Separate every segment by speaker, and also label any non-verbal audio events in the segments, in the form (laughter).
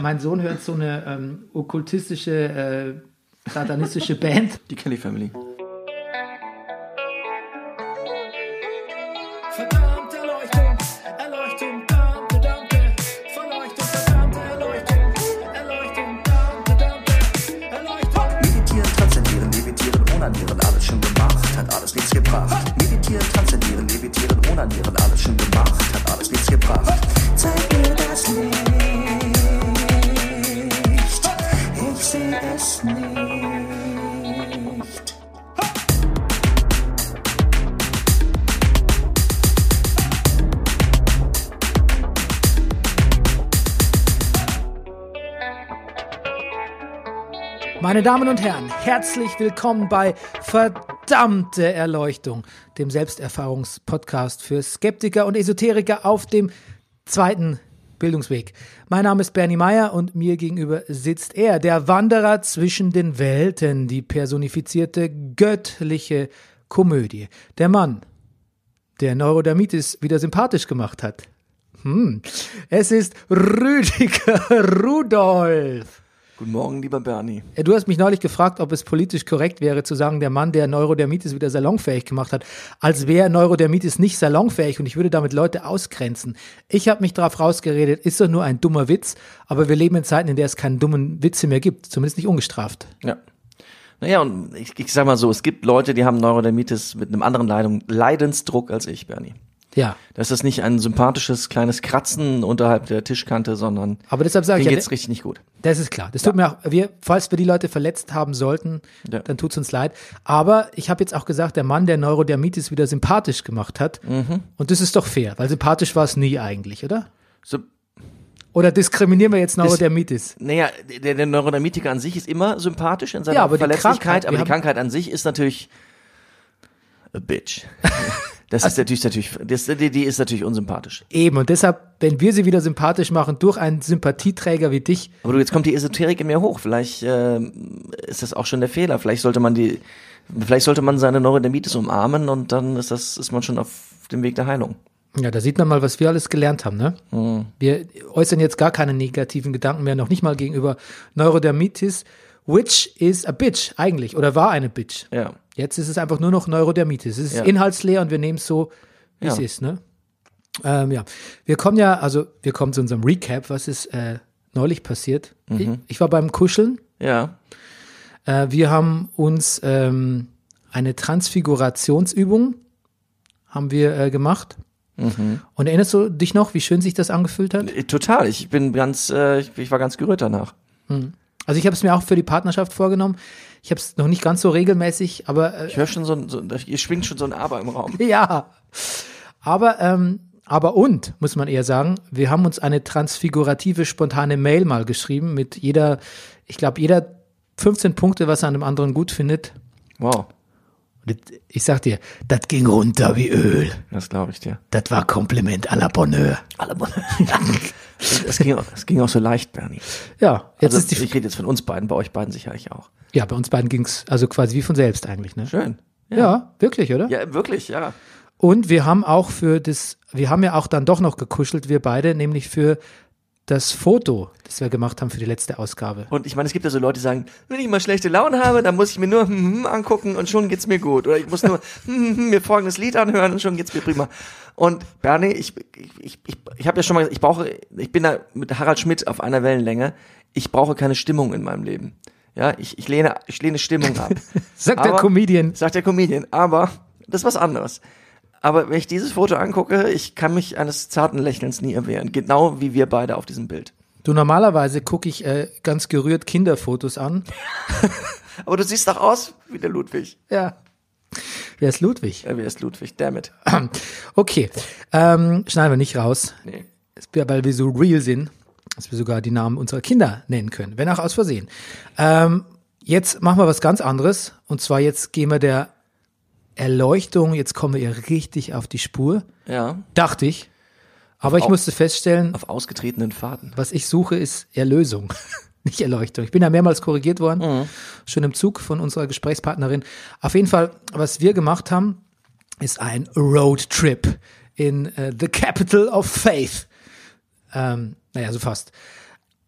Speaker 1: mein Sohn hört so eine ähm, okkultistische, äh, satanistische Band.
Speaker 2: Die Kelly Family.
Speaker 3: Verdammte Erleuchtung, Erleuchtung, Dampfe, Dampfe, Verleuchtung, verdammte Erleuchtung, Erleuchtung, Dampfe, Dampfe, Erleuchtung.
Speaker 4: Meditieren, transzendieren, levitieren, onanieren, alles schon gemacht, hat alles nichts gebracht. Meditieren,
Speaker 1: Meine Damen und Herren, herzlich willkommen bei Verdammte Erleuchtung, dem Selbsterfahrungspodcast für Skeptiker und Esoteriker auf dem zweiten Bildungsweg. Mein Name ist Bernie Meyer und mir gegenüber sitzt er, der Wanderer zwischen den Welten, die personifizierte göttliche Komödie. Der Mann, der Neurodermitis wieder sympathisch gemacht hat. Hm. Es ist Rüdiger (laughs) Rudolf.
Speaker 2: Guten Morgen, lieber Bernie.
Speaker 1: Du hast mich neulich gefragt, ob es politisch korrekt wäre, zu sagen, der Mann, der Neurodermitis wieder salonfähig gemacht hat, als wäre Neurodermitis nicht salonfähig und ich würde damit Leute ausgrenzen. Ich habe mich darauf rausgeredet, ist doch nur ein dummer Witz, aber wir leben in Zeiten, in der es keinen dummen Witze mehr gibt, zumindest nicht ungestraft.
Speaker 2: Ja. Naja, und ich, ich sag mal so, es gibt Leute, die haben Neurodermitis mit einem anderen Leidung, Leidensdruck als ich, Bernie.
Speaker 1: Ja,
Speaker 2: Das ist nicht ein sympathisches kleines Kratzen unterhalb der Tischkante, sondern
Speaker 1: aber deshalb sage ich ja,
Speaker 2: geht's richtig nicht gut.
Speaker 1: das ist klar. Das tut mir auch, wir, falls wir die Leute verletzt haben sollten,
Speaker 2: Ja.
Speaker 1: dann tut's uns leid. Aber ich habe jetzt auch gesagt, der Mann, der Neurodermitis wieder sympathisch gemacht hat,
Speaker 2: Mhm.
Speaker 1: und das ist doch fair, weil sympathisch war es nie eigentlich, oder?
Speaker 2: So,
Speaker 1: Oder diskriminieren wir jetzt Neurodermitis?
Speaker 2: naja, der, der Neurodermitiker an sich ist immer sympathisch in seiner
Speaker 1: Ja, aber die
Speaker 2: Verletzlichkeit,
Speaker 1: Krankheit,
Speaker 2: aber die Krankheit an sich ist natürlich a bitch. (laughs) Das ist natürlich, natürlich das, die, die ist natürlich unsympathisch.
Speaker 1: Eben, und deshalb, wenn wir sie wieder sympathisch machen durch einen Sympathieträger wie dich,
Speaker 2: Aber du, jetzt kommt die Esoterik in mir hoch. Vielleicht ähm, ist das auch schon der Fehler. Vielleicht sollte man die, vielleicht sollte man seine Neurodermitis umarmen und dann ist das, ist man schon auf dem Weg der Heilung.
Speaker 1: ja, da sieht man mal, was wir alles gelernt haben, ne?
Speaker 2: Mhm.
Speaker 1: Wir äußern jetzt gar keine negativen Gedanken mehr, noch nicht mal gegenüber Neurodermitis, which is a bitch eigentlich, oder war eine Bitch.
Speaker 2: Ja.
Speaker 1: Jetzt ist es einfach nur noch Neurodermitis. Es ist
Speaker 2: Ja.
Speaker 1: inhaltsleer und wir nehmen es so, wie es
Speaker 2: Ja.
Speaker 1: ist, ne? Ähm, ja, wir kommen ja, also wir kommen zu unserem Recap, was ist äh, neulich passiert. Ich,
Speaker 2: Mhm.
Speaker 1: ich war beim Kuscheln,
Speaker 2: Ja.
Speaker 1: Äh, wir haben uns ähm, eine Transfigurationsübung haben wir äh, gemacht. Und erinnerst du dich noch, wie schön sich das angefühlt hat?
Speaker 2: Äh, Total. Ich bin ganz, äh, ich, ich war ganz gerührt danach.
Speaker 1: Also ich habe es mir auch für die Partnerschaft vorgenommen. Ich habe es noch nicht ganz so regelmäßig, aber äh,
Speaker 2: Ich höre schon so, ein- so ihr schwingt schon so ein Aber im Raum. (laughs)
Speaker 1: ja. Aber ähm, aber und muss man eher sagen, wir haben uns eine transfigurative spontane Mail mal geschrieben mit jeder, ich glaube jeder 15 Punkte, was er an dem anderen gut findet.
Speaker 2: Wow.
Speaker 1: Und ich sag dir, das ging runter wie Öl.
Speaker 2: Das glaube ich dir.
Speaker 1: Das war Kompliment à la Bonheur. (laughs)
Speaker 2: Es ging, auch- es ging auch so leicht, Bernie.
Speaker 1: Ja, jetzt
Speaker 2: Also,
Speaker 1: ist die
Speaker 2: ich rede jetzt von uns beiden, bei euch beiden sicherlich auch.
Speaker 1: Ja, bei uns beiden ging's also quasi wie von selbst eigentlich, ne?
Speaker 2: Schön.
Speaker 1: Ja, wirklich, oder?
Speaker 2: Ja, wirklich, ja.
Speaker 1: Und wir haben auch für das, wir haben ja auch dann doch noch gekuschelt, wir beide, nämlich für das Foto, das wir gemacht haben für die letzte Ausgabe.
Speaker 2: Und ich meine, es gibt ja so Leute, die sagen, wenn ich mal schlechte Laune habe, dann muss ich mir nur hm, hm, angucken und schon geht's mir gut. Oder ich muss nur hm, hm, hm, mir folgendes Lied anhören und schon geht's mir prima. Und Bernie, ich, ich, ich, ich, habe ja schon mal gesagt, ich brauche, ich bin da mit Harald Schmidt auf einer Wellenlänge. Ich brauche keine Stimmung in meinem Leben. Ja, ich, ich lehne, ich lehne Stimmung ab. (laughs)
Speaker 1: Sagt der
Speaker 2: Aber-
Speaker 1: Comedian.
Speaker 2: Sagt der Comedian. Aber das ist was anderes. Aber wenn ich dieses Foto angucke, ich kann mich eines zarten Lächelns nie erwehren. Genau wie wir beide auf diesem Bild.
Speaker 1: Du, normalerweise gucke ich äh, ganz gerührt Kinderfotos an. (laughs)
Speaker 2: Aber du siehst doch aus wie der Ludwig.
Speaker 1: Ja. Wer ist Ludwig?
Speaker 2: Ja, wer ist Ludwig? Damn it. (clears throat)
Speaker 1: Okay, ähm, schneiden wir nicht raus.
Speaker 2: Nee.
Speaker 1: Es- weil wir so real sind, dass wir sogar die Namen unserer Kinder nennen können, wenn auch aus Versehen. Ähm, jetzt machen wir was ganz anderes. Und zwar jetzt gehen wir der Erleuchtung, jetzt kommen wir ihr richtig auf die Spur.
Speaker 2: Ja,
Speaker 1: Dachte ich. Aber ich
Speaker 2: Auf-
Speaker 1: musste feststellen,
Speaker 2: auf ausgetretenen Faden.
Speaker 1: was ich suche, ist Erlösung, (laughs) (laughs) nicht Erleuchtung. Ich bin ja mehrmals korrigiert worden, schon im Zug von unserer Gesprächspartnerin. Auf jeden Fall, was wir gemacht haben, ist ein Roadtrip in äh, the capital of faith. Ähm, naja, so fast.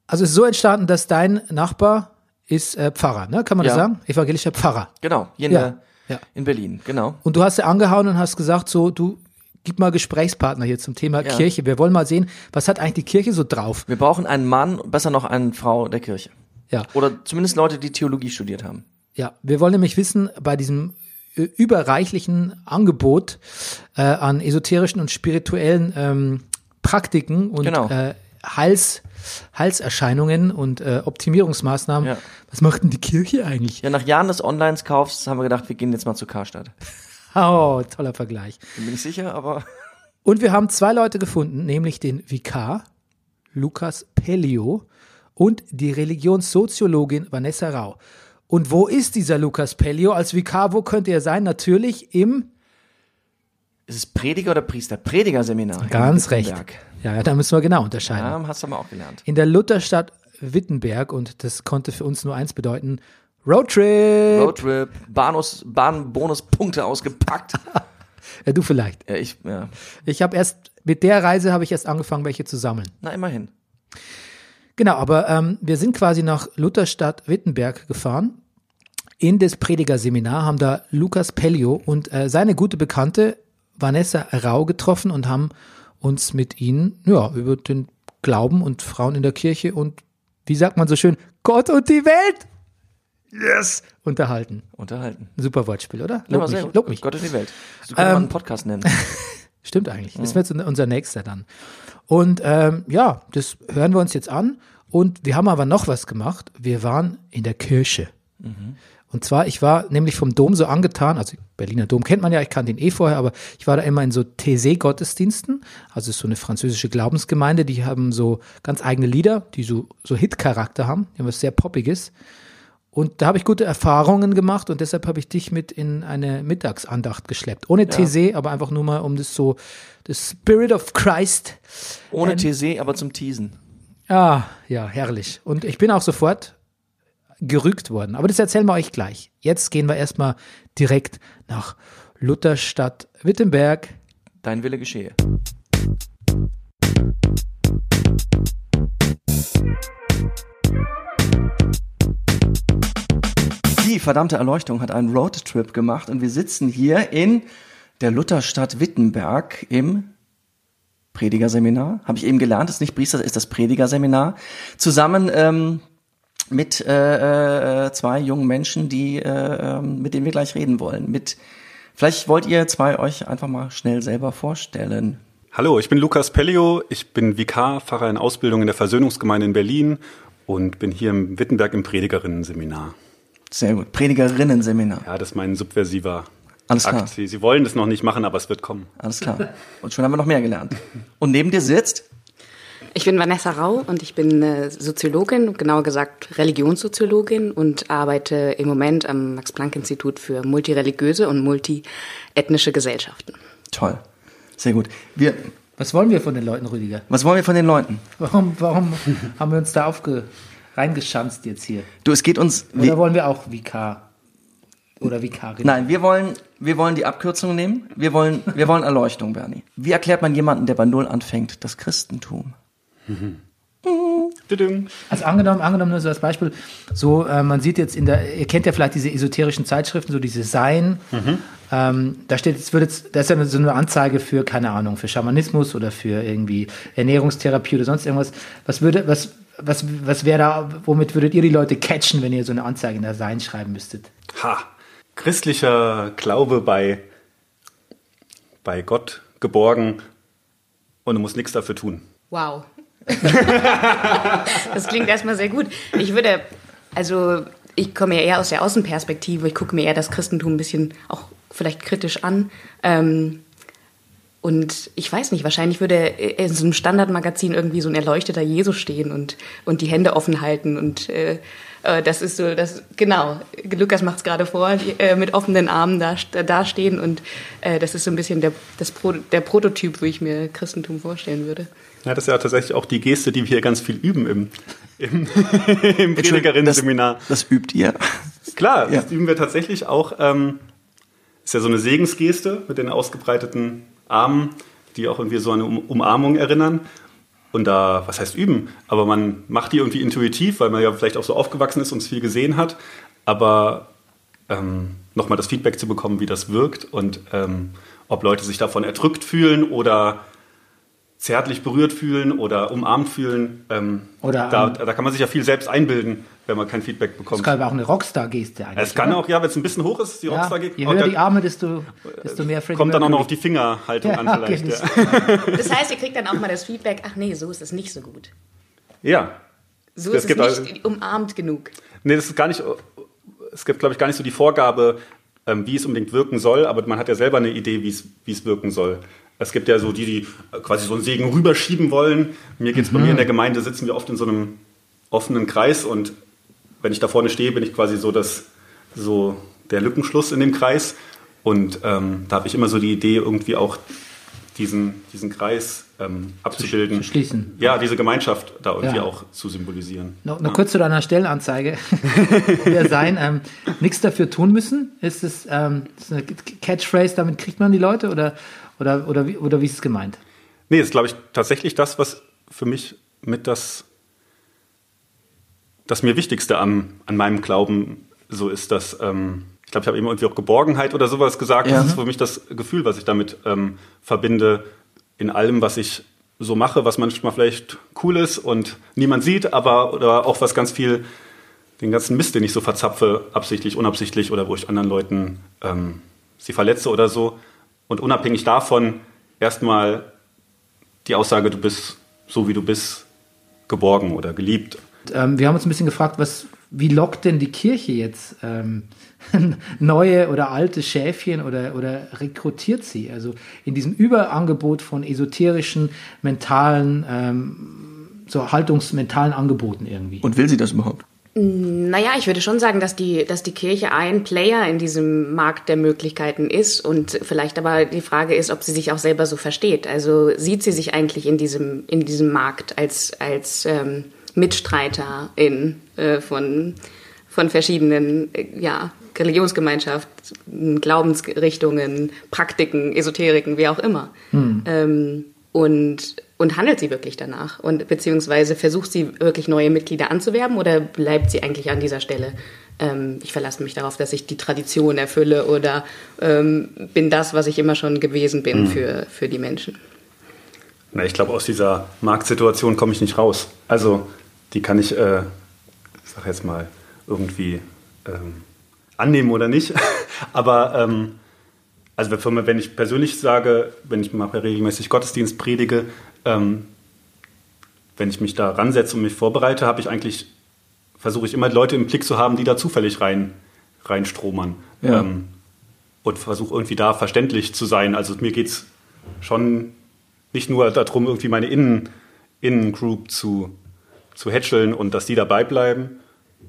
Speaker 1: Also es ist so entstanden, dass dein Nachbar ist äh, Pfarrer, ne? Kann man das
Speaker 2: Ja.
Speaker 1: sagen? Evangelischer Pfarrer.
Speaker 2: Genau, hier in,
Speaker 1: Ja,
Speaker 2: der,
Speaker 1: ja.
Speaker 2: in Berlin, genau.
Speaker 1: Und du hast ja angehauen und hast gesagt, so, du gib mal Gesprächspartner hier zum Thema
Speaker 2: Ja.
Speaker 1: Kirche. Wir wollen mal sehen, was hat eigentlich die Kirche so drauf?
Speaker 2: Wir brauchen einen Mann, besser noch eine Frau der Kirche.
Speaker 1: Ja.
Speaker 2: Oder zumindest Leute, die Theologie studiert haben.
Speaker 1: Ja, wir wollen nämlich wissen, bei diesem äh, überreichlichen Angebot äh, an esoterischen und spirituellen ähm, Praktiken und
Speaker 2: Genau.
Speaker 1: äh, Hals, Halserscheinungen und äh, Optimierungsmaßnahmen.
Speaker 2: Ja.
Speaker 1: Was macht denn die Kirche eigentlich?
Speaker 2: Ja, nach Jahren des Online-Kaufs haben wir gedacht, wir gehen jetzt mal zu Karstadt.
Speaker 1: Oh, toller Vergleich.
Speaker 2: Bin mir nicht sicher, aber (laughs)
Speaker 1: Und wir haben zwei Leute gefunden, nämlich den Vikar, Lukas Pellio, und die Religionssoziologin Vanessa Rau. Und wo ist dieser Lukas Pellio als Vikar? Wo könnte er sein? Natürlich im
Speaker 2: ist es Prediger oder Priester? Predigerseminar. in
Speaker 1: Ganz recht. Ja, ja, da müssen wir genau unterscheiden.
Speaker 2: Ja, hast du aber auch gelernt.
Speaker 1: In der Lutherstadt Wittenberg, und das konnte für uns nur eins bedeuten, Roadtrip.
Speaker 2: Roadtrip, Bahnhofs, Bahnbonuspunkte ausgepackt. (laughs)
Speaker 1: Ja, du vielleicht.
Speaker 2: ja, ich, ja.
Speaker 1: Ich habe erst, mit der Reise habe ich erst angefangen, welche zu sammeln.
Speaker 2: Na, immerhin.
Speaker 1: Genau, aber ähm, wir sind quasi nach Lutherstadt Wittenberg gefahren. In das Predigerseminar haben da Lukas Pellio und äh, seine gute Bekannte Vanessa Rau getroffen und haben uns mit ihnen ja, über den Glauben und Frauen in der Kirche und wie sagt man so schön, Gott und die Welt yes, unterhalten.
Speaker 2: Unterhalten.
Speaker 1: Super Wortspiel, oder?
Speaker 2: Ja,
Speaker 1: Lob
Speaker 2: sehr
Speaker 1: mich, lob mich.
Speaker 2: Gott in die Welt. So wir
Speaker 1: Ähm,
Speaker 2: einen Podcast nennen. (laughs)
Speaker 1: Stimmt eigentlich. Das wird unser nächster dann. Und ähm, ja, das hören wir uns jetzt an. Und wir haben aber noch was gemacht. Wir waren in der Kirche. Und zwar, ich war nämlich vom Dom so angetan, also Berliner Dom kennt man ja, ich kannte ihn eh vorher, aber ich war da immer in so TC-Gottesdiensten, also ist so eine französische Glaubensgemeinde, die haben so ganz eigene Lieder, die so, so Hit-Charakter haben, die haben was sehr Poppiges. Und da habe ich gute Erfahrungen gemacht und deshalb habe ich dich mit in eine Mittagsandacht geschleppt. Ohne TC, aber einfach nur mal um das so, das Spirit of Christ.
Speaker 2: Ohne TC, aber zum Teasen.
Speaker 1: Ah, ja, herrlich. Und ich bin auch sofort gerügt worden. Aber das erzählen wir euch gleich. Jetzt gehen wir erstmal direkt nach Lutherstadt Wittenberg.
Speaker 2: Dein Wille geschehe. Verdammte Erleuchtung hat einen Roadtrip gemacht und wir sitzen hier in der Lutherstadt Wittenberg im Predigerseminar. Habe ich eben gelernt, ist nicht Priester, ist das Predigerseminar. Zusammen ähm, mit äh, äh, zwei jungen Menschen, die äh, ähm, mit denen wir gleich reden wollen. Mit vielleicht wollt ihr zwei euch einfach mal schnell selber vorstellen.
Speaker 5: Hallo, ich bin Lukas Pellio, ich bin Vikar, Pfarrer in Ausbildung in der Versöhnungsgemeinde in Berlin und bin hier im Wittenberg im Predigerinnen-Seminar.
Speaker 2: Sehr gut. Predigerinnen-Seminar.
Speaker 5: Ja, das ist mein subversiver
Speaker 2: Alles klar.
Speaker 5: Akt. Sie, Sie wollen das noch nicht machen, aber es wird kommen.
Speaker 2: Alles klar. Und schon haben wir noch mehr gelernt. Und neben dir sitzt
Speaker 6: Ich bin Vanessa Rau und ich bin äh, Soziologin, genauer gesagt Religionssoziologin und arbeite im Moment am Max-Planck-Institut für multireligiöse und multiethnische Gesellschaften.
Speaker 2: toll. Sehr gut. Wir,
Speaker 1: Was wollen wir von den Leuten, Rüdiger?
Speaker 2: was wollen wir von den Leuten?
Speaker 1: Warum, warum haben wir uns da aufge reingeschanzt jetzt hier?
Speaker 2: Du, es geht uns.
Speaker 1: Oder
Speaker 2: Wir,
Speaker 1: wollen wir auch Vikar oder Vikarin?
Speaker 2: nein, wir wollen, wir wollen die Abkürzung nehmen. Wir wollen, wir wollen Erleuchtung, Bernie. Wie erklärt man jemanden, der bei Null anfängt, das Christentum?
Speaker 1: Also angenommen, angenommen nur so als Beispiel, so äh, man sieht jetzt in der, ihr kennt ja vielleicht diese esoterischen Zeitschriften, so diese Sein. Ähm, da steht, es wird jetzt, das ist ja so eine Anzeige für keine Ahnung, für Schamanismus oder für irgendwie Ernährungstherapie oder sonst irgendwas. Was würde, was, was, was wäre da, womit würdet ihr die Leute catchen, wenn ihr so eine Anzeige in der Sein schreiben müsstet?
Speaker 5: Ha. Christlicher Glaube bei, bei Gott geborgen und du musst nichts dafür tun.
Speaker 6: Wow. (laughs) das klingt erstmal sehr gut. Ich würde, also ich komme ja eher aus der Außenperspektive, ich gucke mir eher das Christentum ein bisschen auch vielleicht kritisch an. Ähm, und ich weiß nicht, wahrscheinlich würde in so einem Standardmagazin irgendwie so ein erleuchteter Jesus stehen und, und die Hände offen halten. Und äh, äh, das ist so, das genau, Lukas macht es gerade vor, die, äh, mit offenen Armen da, da stehen. Und äh, das ist so ein bisschen der, das Pro, der Prototyp, wie ich mir Christentum vorstellen würde.
Speaker 5: Ja, das ist ja tatsächlich auch die Geste, die wir hier ganz viel üben im, im, (laughs) im Predigerinnen-Seminar.
Speaker 2: Das, das übt ihr.
Speaker 5: Klar,
Speaker 2: Ja.
Speaker 5: das üben wir tatsächlich auch. Ähm, ist ja so eine Segensgeste mit den ausgebreiteten Armen, die auch irgendwie so an eine um Umarmung erinnern. und da, was heißt üben, aber man macht die irgendwie intuitiv, weil man ja vielleicht auch so aufgewachsen ist und es viel gesehen hat, aber ähm, nochmal das Feedback zu bekommen, wie das wirkt und ähm, ob Leute sich davon erdrückt fühlen oder zärtlich berührt fühlen oder umarmt fühlen. Ähm,
Speaker 1: Oder,
Speaker 5: da, da kann man sich ja viel selbst einbilden, wenn man kein Feedback
Speaker 1: Das
Speaker 5: bekommt.
Speaker 1: kann aber auch eine Rockstar-Geste eigentlich.
Speaker 5: Es kann
Speaker 1: oder?
Speaker 5: auch, ja, wenn es ein bisschen hoch ist, die
Speaker 1: ja,
Speaker 5: Rockstar geht,
Speaker 1: Je
Speaker 5: auch
Speaker 1: höher die Arme, desto, desto mehr Freddie
Speaker 5: kommt dann auch noch auf die Fingerhaltung (laughs)
Speaker 1: Ja,
Speaker 5: an vielleicht.
Speaker 1: das-
Speaker 5: Ja. (laughs)
Speaker 6: Das heißt, ihr kriegt dann auch mal das Feedback, ach nee, so ist es nicht so gut.
Speaker 5: ja.
Speaker 6: So
Speaker 5: Es
Speaker 6: ist es
Speaker 5: gibt also-
Speaker 6: nicht umarmt genug.
Speaker 5: Nee, das ist gar nicht, es gibt, glaube ich, gar nicht so die Vorgabe, ähm, wie es unbedingt wirken soll, aber man hat ja selber eine Idee, wie es, wie es wirken soll. Es gibt ja so die, die quasi so einen Segen rüberschieben wollen. Mir geht's bei mir in der Gemeinde, sitzen wir oft in so einem offenen Kreis und wenn ich da vorne stehe, bin ich quasi so, das, so der Lückenschluss in dem Kreis. Und ähm, da habe ich immer so die Idee, irgendwie auch diesen, diesen Kreis ähm, abzubilden.
Speaker 1: zu schließen.
Speaker 5: Ja, diese Gemeinschaft da irgendwie
Speaker 1: Ja.
Speaker 5: auch zu symbolisieren.
Speaker 1: Noch, noch kurz zu deiner Stellenanzeige. (laughs) Wir sein, ähm, nichts dafür tun müssen. Ist es ähm, ist eine Catchphrase, damit kriegt man die Leute oder, oder, oder, wie, oder wie ist es gemeint?
Speaker 5: Nee, ist, glaube ich, tatsächlich das, was für mich mit das, das mir Wichtigste am, an meinem Glauben so ist, dass, ähm, ich glaube, ich habe eben irgendwie auch Geborgenheit oder sowas gesagt.
Speaker 2: Ja.
Speaker 5: Das ist für mich das Gefühl, was ich damit ähm, verbinde, in allem, was ich so mache, was manchmal vielleicht cool ist und niemand sieht, aber oder auch was ganz viel, den ganzen Mist, den ich so verzapfe, absichtlich, unabsichtlich oder wo ich anderen Leuten ähm, sie verletze oder so. Und unabhängig davon erstmal die Aussage, du bist so wie du bist, geborgen oder geliebt.
Speaker 1: Ähm, wir haben uns ein bisschen gefragt, was, wie lockt denn die Kirche jetzt ähm, (laughs) neue oder alte Schäfchen oder, oder rekrutiert sie? Also in diesem Überangebot von esoterischen, mentalen, ähm, so haltungsmentalen Angeboten irgendwie.
Speaker 2: Und will sie das überhaupt?
Speaker 6: Naja, ich würde schon sagen, dass die, dass die Kirche ein Player in diesem Markt der Möglichkeiten ist und vielleicht aber die Frage ist, ob sie sich auch selber so versteht. Also sieht sie sich eigentlich in diesem, in diesem Markt als, als ähm, Mitstreiterin äh, von, von verschiedenen äh, ja, Religionsgemeinschaften, Glaubensrichtungen, Praktiken, Esoteriken, wie auch immer. Ähm, und, und handelt sie wirklich danach? Und beziehungsweise versucht sie wirklich neue Mitglieder anzuwerben oder bleibt sie eigentlich an dieser Stelle? Ähm, ich verlasse mich darauf, dass ich die Tradition erfülle oder ähm, bin das, was ich immer schon gewesen bin für, für die Menschen.
Speaker 5: Na, ich glaube, aus dieser Marktsituation komme ich nicht raus. Also, die kann ich, äh, ich sag jetzt mal, irgendwie ähm, annehmen oder nicht. (laughs) Aber, ähm, also wenn wenn ich persönlich sage, wenn ich mal regelmäßig Gottesdienst predige, ähm, wenn ich mich da ransetze und mich vorbereite, habe ich eigentlich, versuche ich immer Leute im Blick zu haben, die da zufällig rein, reinstromern.
Speaker 2: Ja.
Speaker 5: Ähm, und versuche irgendwie da verständlich zu sein. Also mir geht es schon nicht nur darum, irgendwie meine Innen, Innengroup zu, zu hätscheln und dass die dabei bleiben,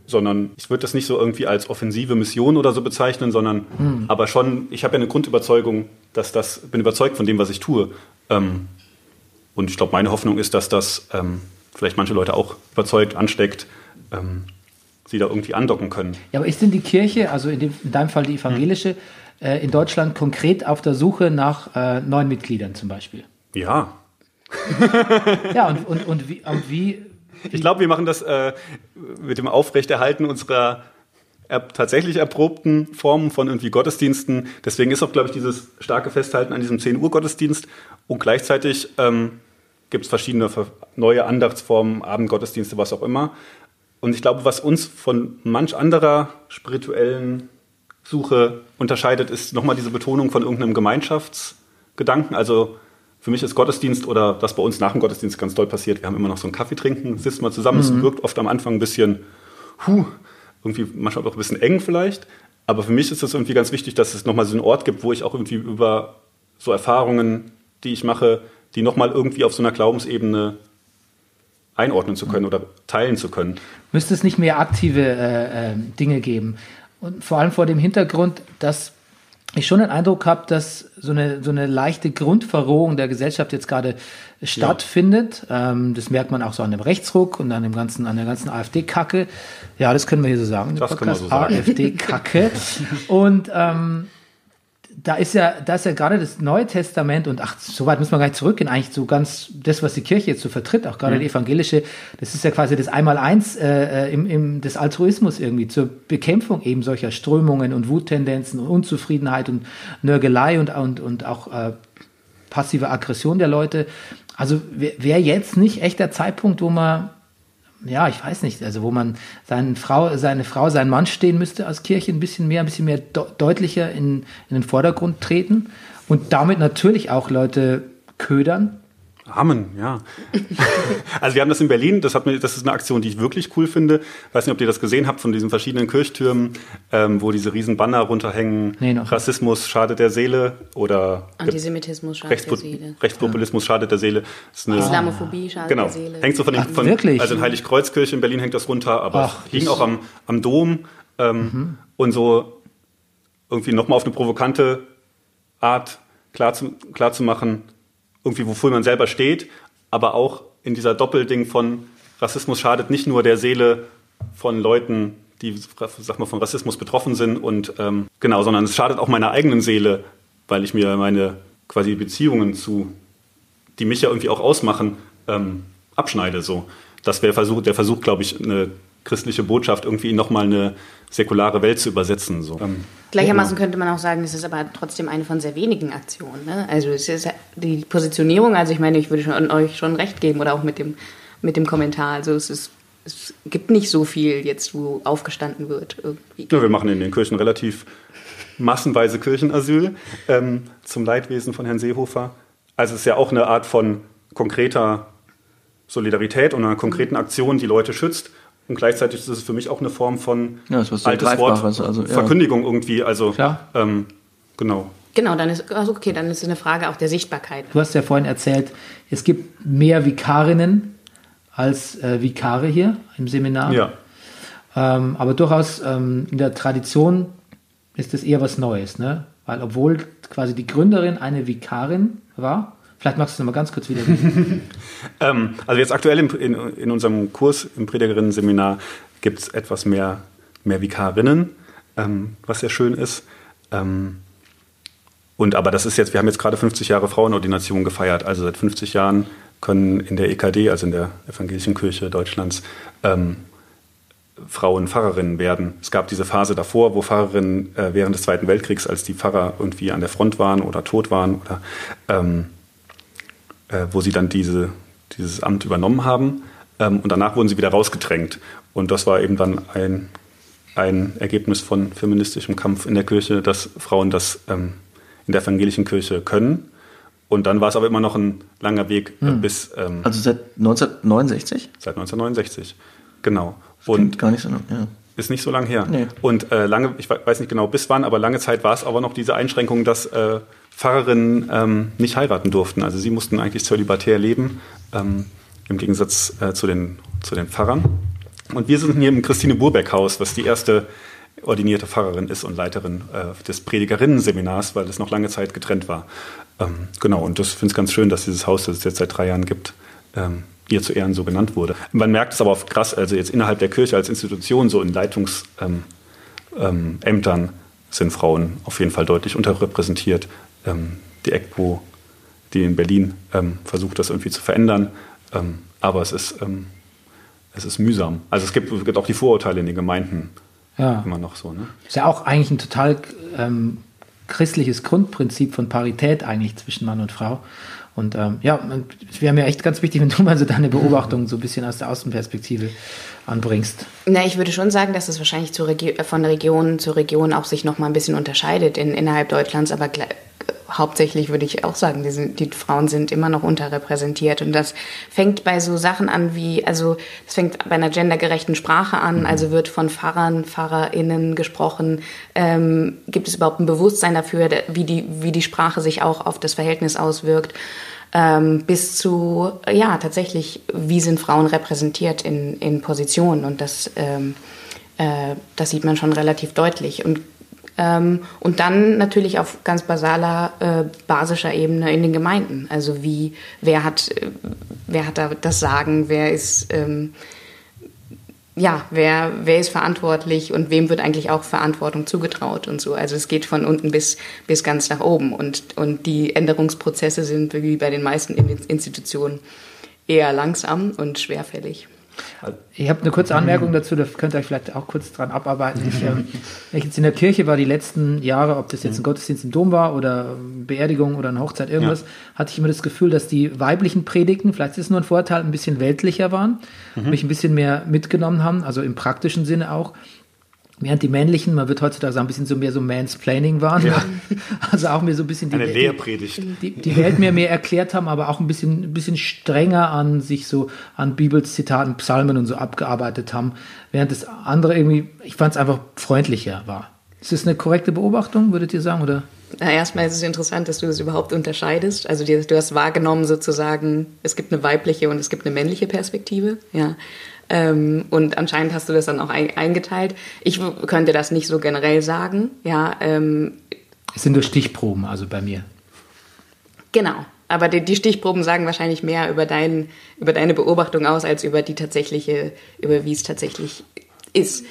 Speaker 5: sondern ich würde das nicht so irgendwie als offensive Mission oder so bezeichnen, sondern aber schon, ich habe ja eine Grundüberzeugung, dass das, bin überzeugt von dem, was ich tue. Ähm, und ich glaube, meine Hoffnung ist, dass das ähm, vielleicht manche Leute auch überzeugt, ansteckt, ähm, sie da irgendwie andocken können.
Speaker 1: Ja, aber ist denn die Kirche, also in, dem, in deinem Fall die evangelische, äh, in Deutschland konkret auf der Suche nach äh, neuen Mitgliedern zum Beispiel?
Speaker 5: Ja, (laughs)
Speaker 1: Ja, und, und, und wie, und wie
Speaker 5: Ich glaube, wir machen das äh, mit dem Aufrechterhalten unserer er tatsächlich erprobten Formen von irgendwie Gottesdiensten. Deswegen ist auch, glaube ich, dieses starke Festhalten an diesem 10 Uhr Gottesdienst. Und gleichzeitig ähm, gibt es verschiedene ver- neue Andachtsformen, Abendgottesdienste, was auch immer. Und ich glaube, was uns von manch anderer spirituellen Suche unterscheidet, ist nochmal diese Betonung von irgendeinem Gemeinschaftsgedanken. Also für mich ist Gottesdienst oder was bei uns nach dem Gottesdienst ganz toll passiert, wir haben immer noch so einen Kaffee trinken, sitzen mal zusammen, es wirkt oft am Anfang ein bisschen, huh, irgendwie manchmal auch ein bisschen eng vielleicht. Aber für mich ist es irgendwie ganz wichtig, dass es nochmal so einen Ort gibt, wo ich auch irgendwie über so Erfahrungen, die ich mache, die nochmal irgendwie auf so einer Glaubensebene einordnen zu können oder teilen zu können.
Speaker 1: müsste es nicht mehr aktive äh, äh, Dinge geben? Und vor allem vor dem Hintergrund, dass ich schon den Eindruck habe, dass so eine, so eine leichte Grundverrohung der Gesellschaft jetzt gerade stattfindet. Ähm, das merkt man auch so an dem Rechtsruck und an dem ganzen, an der ganzen AfD-Kacke. Ja, das können wir hier so sagen.
Speaker 5: Das können wir
Speaker 1: Podcast.
Speaker 5: so sagen.
Speaker 1: AfD-Kacke. (laughs) und ähm, da ist ja, da ist ja gerade das Neue Testament und ach, so weit muss man gar nicht zurückgehen, eigentlich so ganz das, was die Kirche jetzt so vertritt, auch gerade die evangelische, das ist ja quasi das Einmaleins äh, äh, im, im, des Altruismus irgendwie zur Bekämpfung eben solcher Strömungen und Wuttendenzen und Unzufriedenheit und Nörgelei und, und, und auch äh, passive Aggression der Leute. Also wäre wär jetzt nicht echt der Zeitpunkt, wo man ja, ich weiß nicht, also wo man seine Frau, seine Frau, seinen Mann stehen müsste als Kirche ein bisschen mehr, ein bisschen mehr de deutlicher in, in den Vordergrund treten und damit natürlich auch Leute ködern.
Speaker 5: Amen, ja. (laughs) also wir haben das in Berlin, das, hat mir, das ist eine Aktion, die ich wirklich cool finde. Weiß nicht, ob ihr das gesehen habt von diesen verschiedenen Kirchtürmen, ähm, wo diese riesen Banner runterhängen.
Speaker 1: Nee, noch nicht.
Speaker 5: Rassismus schadet der Seele oder
Speaker 6: Antisemitismus schadet der
Speaker 5: Rechtspo
Speaker 6: Seele.
Speaker 5: Rechtspopulismus schadet der Seele. Ist eine,
Speaker 6: Islamophobie schadet
Speaker 5: Genau.
Speaker 6: der Seele.
Speaker 5: Hängt so von den,
Speaker 1: Ach,
Speaker 5: von, also in Heiligkreuzkirche in Berlin hängt das runter, aber
Speaker 1: Ach, das-
Speaker 5: auch am, am Dom ähm, und so irgendwie nochmal auf eine provokante Art klar zu, klar zu machen, irgendwie wofür man selber steht, aber auch in dieser Doppelding von Rassismus schadet nicht nur der Seele von Leuten, die sag mal von Rassismus betroffen sind und ähm, genau, sondern es schadet auch meiner eigenen Seele, weil ich mir meine quasi Beziehungen zu die mich ja irgendwie auch ausmachen, ähm, abschneide. So. Das wäre der Versuch, glaube ich, eine christliche Botschaft irgendwie in nochmal eine säkulare Welt zu übersetzen. So. Ähm,
Speaker 6: Gleichermaßen könnte man auch sagen, es ist aber trotzdem eine von sehr wenigen Aktionen. Ne? Also es ist die Positionierung, also ich meine, ich würde schon, euch schon recht geben oder auch mit dem, mit dem Kommentar. Also es ist es gibt nicht so viel jetzt, wo aufgestanden wird. Irgendwie.
Speaker 5: ja, wir machen in den Kirchen relativ massenweise Kirchenasyl ähm, zum Leidwesen von Herrn Seehofer. Also es ist ja auch eine Art von konkreter Solidarität und einer konkreten Aktion, die Leute schützt. Und gleichzeitig ist es für mich auch eine Form von
Speaker 2: Ja, das
Speaker 5: altes Wort,
Speaker 2: also, ja.
Speaker 5: Verkündigung irgendwie. Also
Speaker 1: Klar.
Speaker 5: Ähm, genau.
Speaker 6: Genau, dann ist also okay, dann ist es eine Frage auch der Sichtbarkeit.
Speaker 1: Du hast ja vorhin erzählt, es gibt mehr Vikarinnen als äh, Vikare hier im Seminar.
Speaker 5: Ja.
Speaker 1: Ähm, aber durchaus ähm, in der Tradition ist es eher was Neues, ne? Weil obwohl quasi die Gründerin eine Vikarin war, vielleicht magst du es noch mal ganz kurz wieder. (laughs)
Speaker 5: Ähm, also jetzt aktuell im, in, in unserem Kurs im Predigerinnen-Seminar gibt es etwas mehr, mehr Vikarinnen, ähm, was sehr schön ist. Ähm, und aber das ist jetzt, wir haben jetzt gerade 50 Jahre Frauenordination gefeiert. Also seit 50 Jahren können in der EKD, also in der Evangelischen Kirche Deutschlands, ähm, Frauen Pfarrerinnen werden. Es gab diese Phase davor, wo Pfarrerinnen äh, während des Zweiten Weltkriegs, als die Pfarrer irgendwie an der Front waren oder tot waren oder ähm, äh, wo sie dann diese, dieses Amt übernommen haben. Ähm, und danach wurden sie wieder rausgedrängt. Und das war eben dann ein, ein Ergebnis von feministischem Kampf in der Kirche, dass Frauen das ähm, in der evangelischen Kirche können. Und dann war es aber immer noch ein langer Weg äh, bis ähm,
Speaker 2: Also seit 1969?
Speaker 5: seit 1969. Genau.
Speaker 2: Und gar nicht so lang, ja.
Speaker 5: ist nicht so lang her.
Speaker 2: Nee.
Speaker 5: Und äh, lange, ich we- weiß nicht genau bis wann, aber lange Zeit war es aber noch diese Einschränkung, dass äh, Pfarrerinnen ähm, nicht heiraten durften. Also sie mussten eigentlich zölibatär leben, ähm, im Gegensatz äh, zu, den, zu den Pfarrern. Und wir sind hier im Christine Burbeck Haus, was die erste ordinierte Pfarrerin ist und Leiterin äh, des Predigerinnen-Seminars, weil das noch lange Zeit getrennt war. Ähm, genau, und das finde ich ganz schön, dass dieses Haus, das es jetzt seit drei Jahren gibt, ähm, ihr zu Ehren so genannt wurde. Man merkt es aber auch krass, also jetzt innerhalb der Kirche als Institution, so in Leitungsämtern ähm, Ämtern sind Frauen auf jeden Fall deutlich unterrepräsentiert. Ähm, die ECPO, die in Berlin ähm, versucht, das irgendwie zu verändern, ähm, aber es ist, ähm, es ist mühsam. Also es gibt, es gibt auch die Vorurteile in den Gemeinden
Speaker 1: Ja.
Speaker 5: immer noch so. Ne?
Speaker 1: Ist ja auch eigentlich ein total ähm, christliches Grundprinzip von Parität eigentlich zwischen Mann und Frau. Und ähm, ja, es wäre mir echt ganz wichtig, (laughs) wenn du mal so deine Beobachtung so ein bisschen aus der Außenperspektive anbringst.
Speaker 6: Na, ich würde schon sagen, dass es wahrscheinlich Regi von Region zu Region auch sich noch mal ein bisschen unterscheidet in, innerhalb Deutschlands, aber hauptsächlich würde ich auch sagen, die, sind, die Frauen sind immer noch unterrepräsentiert. Und das fängt bei so Sachen an wie, also es fängt bei einer gendergerechten Sprache an, also wird von Pfarrern, PfarrerInnen gesprochen, ähm, gibt es überhaupt ein Bewusstsein dafür, wie die, wie die Sprache sich auch auf das Verhältnis auswirkt? Ähm, bis zu, ja, tatsächlich, wie sind Frauen repräsentiert in, in Positionen? Und das, ähm, äh, das sieht man schon relativ deutlich. Und, und dann natürlich auf ganz basaler, äh, basischer Ebene in den Gemeinden. Also wie, wer hat, äh, wer hat da das Sagen, wer ist, ähm, ja, wer, wer ist verantwortlich und wem wird eigentlich auch Verantwortung zugetraut und so. Also es geht von unten bis, bis ganz nach oben und, und die Änderungsprozesse sind wie bei den meisten In- Institutionen eher langsam und schwerfällig.
Speaker 1: Ich habe eine kurze Anmerkung dazu, da könnt ihr euch vielleicht auch kurz dran abarbeiten. Ich, ähm, wenn ich jetzt in der Kirche war die letzten Jahre, ob das jetzt ein Gottesdienst im Dom war oder Beerdigung oder eine Hochzeit, irgendwas, hatte ich immer das Gefühl, dass die weiblichen Predigten, vielleicht ist es nur ein Vorteil, ein bisschen weltlicher waren, mich ein bisschen mehr mitgenommen haben, also im praktischen Sinne auch. Während die männlichen, man wird heutzutage sagen, ein bisschen so mehr so Mansplaining waren. (laughs) Also auch mir so ein bisschen die,
Speaker 5: Eine
Speaker 1: die,
Speaker 5: Lehrpredigt.
Speaker 1: die, die Welt mir mehr erklärt haben, aber auch ein bisschen, ein bisschen strenger an sich so an Bibelzitaten, Psalmen und so abgearbeitet haben, während das andere irgendwie, ich fand es einfach freundlicher war. Ist das eine korrekte Beobachtung, würdet ihr sagen? Oder?
Speaker 6: Na, erstmal ist es interessant, dass du das überhaupt unterscheidest. Also du hast wahrgenommen sozusagen, es gibt eine weibliche und es gibt eine männliche Perspektive. Ja. Ähm, und anscheinend hast du das dann auch ein, eingeteilt. Ich könnte das nicht so generell sagen. Ja, ähm,
Speaker 1: Es sind nur Stichproben, also bei mir.
Speaker 6: genau. Aber die, die Stichproben sagen wahrscheinlich mehr über, dein, über deine Beobachtung aus, als über die tatsächliche, über wie es tatsächlich ist.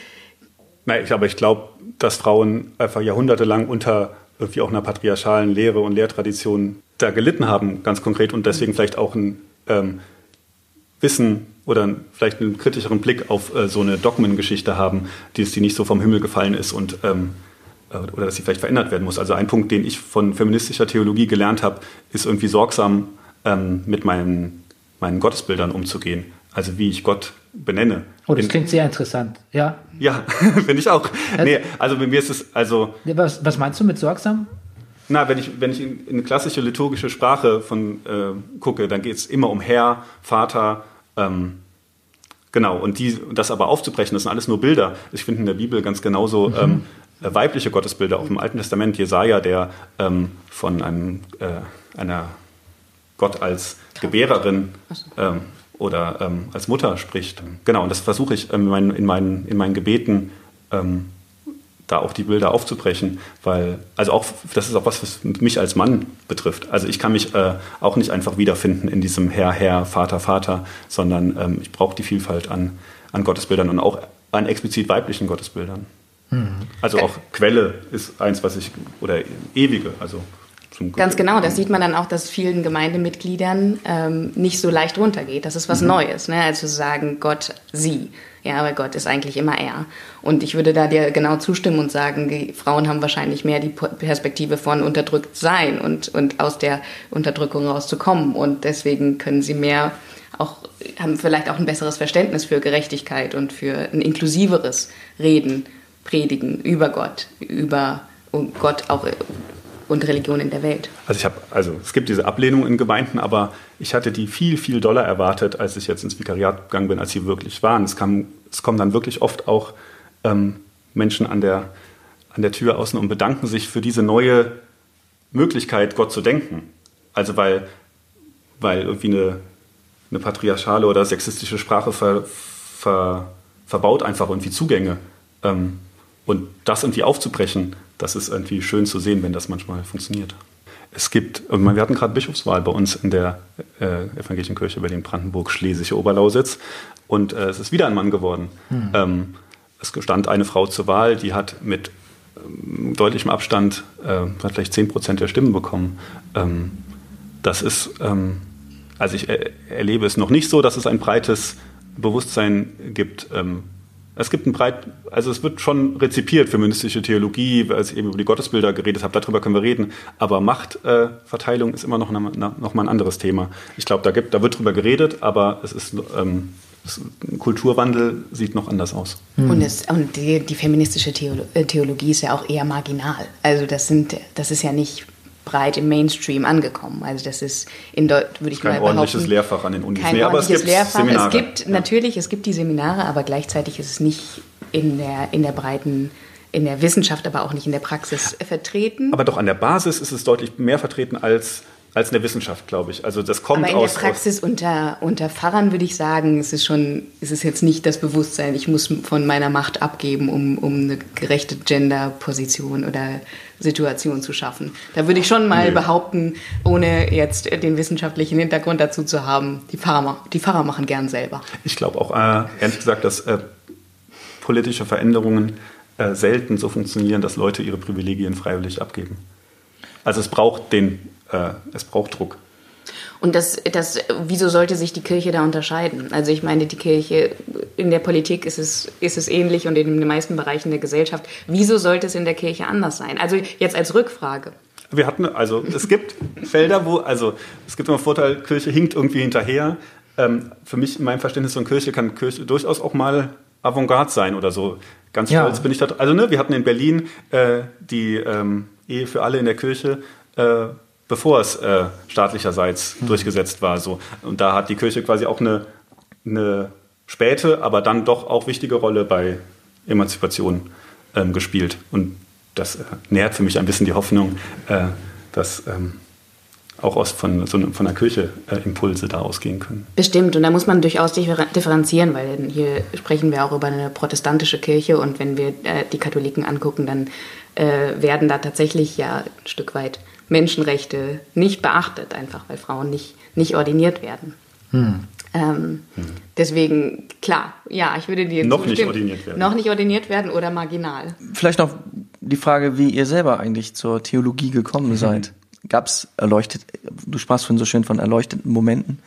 Speaker 5: Nein, ich, aber ich glaube, dass Frauen einfach jahrhundertelang unter irgendwie auch einer patriarchalen Lehre und Lehrtradition da gelitten haben, ganz konkret, und deswegen vielleicht auch ein ähm, Wissen oder vielleicht einen kritischeren Blick auf äh, so eine Dogmengeschichte haben, die die nicht so vom Himmel gefallen ist und ähm, äh, oder dass sie vielleicht verändert werden muss. Also ein Punkt, den ich von feministischer Theologie gelernt habe, ist irgendwie sorgsam ähm, mit meinen, meinen Gottesbildern umzugehen. Also wie ich Gott benenne.
Speaker 1: Oh, das
Speaker 5: In-
Speaker 1: klingt sehr interessant. Ja.
Speaker 5: ja, (laughs) finde ich auch. Nee, also bei mir ist es, also,
Speaker 1: Was, was meinst du mit sorgsam?
Speaker 5: na, wenn ich, wenn ich in, in eine klassische liturgische Sprache von äh, gucke, dann geht es immer um Herr, Vater, ähm, genau, und die, das aber aufzubrechen, das sind alles nur Bilder. Ich finde in der Bibel ganz genauso ähm, äh, weibliche Gottesbilder, auch im Alten Testament, Jesaja, der ähm, von einem, äh, einer Gott als Gebärerin ähm, oder ähm, als Mutter spricht. Genau, und das versuche ich ähm, in, meinen, in, meinen, in meinen Gebeten ähm, da auch die Bilder aufzubrechen, weil, also auch, das ist auch was, was mich als Mann betrifft. Also ich kann mich äh, auch nicht einfach wiederfinden in diesem Herr, Herr, Vater, Vater, sondern ähm, ich brauche die Vielfalt an, an Gottesbildern und auch an explizit weiblichen Gottesbildern. Also auch Quelle ist eins, was ich, oder ewige, also zum
Speaker 6: Ganz genau, das sieht man dann auch, dass vielen Gemeindemitgliedern ähm, nicht so leicht runtergeht. Das ist was Neues, ne? also zu sagen, Gott, sie. Ja, aber Gott ist eigentlich immer er. Und ich würde da dir genau zustimmen und sagen, die Frauen haben wahrscheinlich mehr die Perspektive von unterdrückt sein und, und aus der Unterdrückung rauszukommen. Und deswegen können sie mehr auch, haben vielleicht auch ein besseres Verständnis für Gerechtigkeit und für ein inklusiveres Reden, Predigen über Gott, über Gott auch und Religion in der Welt.
Speaker 5: Also ich habe, also es gibt diese Ablehnung in Gemeinden, aber ich hatte die viel, viel doller erwartet, als ich jetzt ins Vikariat gegangen bin, als sie wirklich waren. Es, kam, es kommen dann wirklich oft auch ähm, Menschen an der, an der Tür außen und bedanken sich für diese neue Möglichkeit, Gott zu denken. Also weil, weil irgendwie eine, eine patriarchale oder sexistische Sprache ver, ver, verbaut einfach irgendwie Zugänge. Ähm, und das irgendwie aufzubrechen, das ist irgendwie schön zu sehen, wenn das manchmal funktioniert. Es gibt, wir hatten gerade Bischofswahl bei uns in der äh, Evangelischen Kirche Berlin-Brandenburg, Schlesische Oberlausitz. Und äh, es ist wieder ein Mann geworden. Ähm, es stand eine Frau zur Wahl, die hat mit ähm, deutlichem Abstand, äh, hat vielleicht 10 Prozent der Stimmen bekommen. Ähm, das ist, ähm, also ich äh, erlebe es noch nicht so, dass es ein breites Bewusstsein gibt. Es gibt ein breit, also es wird schon rezipiert feministische Theologie, als ich eben über die Gottesbilder geredet habe, darüber können wir reden. Aber Machtverteilung äh, ist immer noch, eine, noch mal ein anderes Thema. Ich glaube, da, gibt, da wird drüber geredet, aber es ist ähm, es, ein Kulturwandel sieht noch anders aus.
Speaker 6: Und, es, und die, die feministische Theolo äh, Theologie ist ja auch eher marginal. Also das sind, das ist ja nicht breit im Mainstream angekommen. Also das ist in Deutschland, würde ich
Speaker 5: Kein
Speaker 6: mal
Speaker 5: ordentliches
Speaker 6: behaupten,
Speaker 5: Lehrfach an den Unis.
Speaker 6: Kein
Speaker 5: Nee, aber es
Speaker 6: ordentliches
Speaker 5: gibt
Speaker 6: Lehrfach.
Speaker 5: Seminare.
Speaker 6: Es gibt
Speaker 5: Ja.
Speaker 6: natürlich, es gibt die Seminare, aber gleichzeitig ist es nicht in der, in der breiten, in der Wissenschaft, aber auch nicht in der Praxis vertreten.
Speaker 5: Aber doch an der Basis ist es deutlich mehr vertreten als, als in der Wissenschaft, glaube ich. Also das kommt
Speaker 6: Aber in
Speaker 5: aus,
Speaker 6: der Praxis unter, unter Pfarrern würde ich sagen, es ist schon, es ist jetzt nicht das Bewusstsein, ich muss von meiner Macht abgeben, um, um eine gerechte Gender-Position oder Situation zu schaffen. Da würde ich schon mal
Speaker 5: Nö.
Speaker 6: behaupten, ohne jetzt den wissenschaftlichen Hintergrund dazu zu haben, die Pfarrer, die Pfarrer machen gern selber.
Speaker 5: Ich glaube auch, äh, ehrlich gesagt, dass äh, politische Veränderungen äh, selten so funktionieren, dass Leute ihre Privilegien freiwillig abgeben. Also es braucht den, äh, es braucht Druck.
Speaker 6: Und das, das, wieso sollte sich die Kirche da unterscheiden? Also ich meine, die Kirche in der Politik ist es, ist es ähnlich und in den meisten Bereichen der Gesellschaft. Wieso sollte es in der Kirche anders sein? Also jetzt als Rückfrage.
Speaker 5: Wir hatten, also es gibt Felder, wo, also es gibt immer Vorteil, Kirche hinkt irgendwie hinterher. Ähm, für mich, in meinem Verständnis von Kirche, kann Kirche durchaus auch mal Avantgarde sein oder so. Ganz
Speaker 1: Ja.
Speaker 5: stolz bin ich da. Also ne, wir hatten in Berlin äh, die ähm, Ehe für alle in der Kirche, äh, bevor es äh, staatlicherseits durchgesetzt war. So. Und da hat die Kirche quasi auch eine, eine späte, aber dann doch auch wichtige Rolle bei Emanzipation ähm, gespielt. Und das äh, nährt für mich ein bisschen die Hoffnung, äh, dass ähm, auch aus, von, so, von der Kirche äh, Impulse da ausgehen können.
Speaker 6: Bestimmt, und da muss man durchaus differ- differenzieren, weil hier sprechen wir auch über eine protestantische Kirche und wenn wir äh, die Katholiken angucken, dann äh, werden da tatsächlich ja ein Stück weit Menschenrechte nicht beachtet, einfach weil Frauen nicht, nicht ordiniert werden. Ähm, Deswegen, klar, ja, ich würde dir
Speaker 5: Noch nicht ordiniert werden.
Speaker 6: Noch nicht ordiniert werden oder marginal.
Speaker 2: Vielleicht noch die Frage, wie ihr selber eigentlich zur Theologie gekommen seid. Gab's erleuchtet, du sprachst vorhin so schön von erleuchteten Momenten.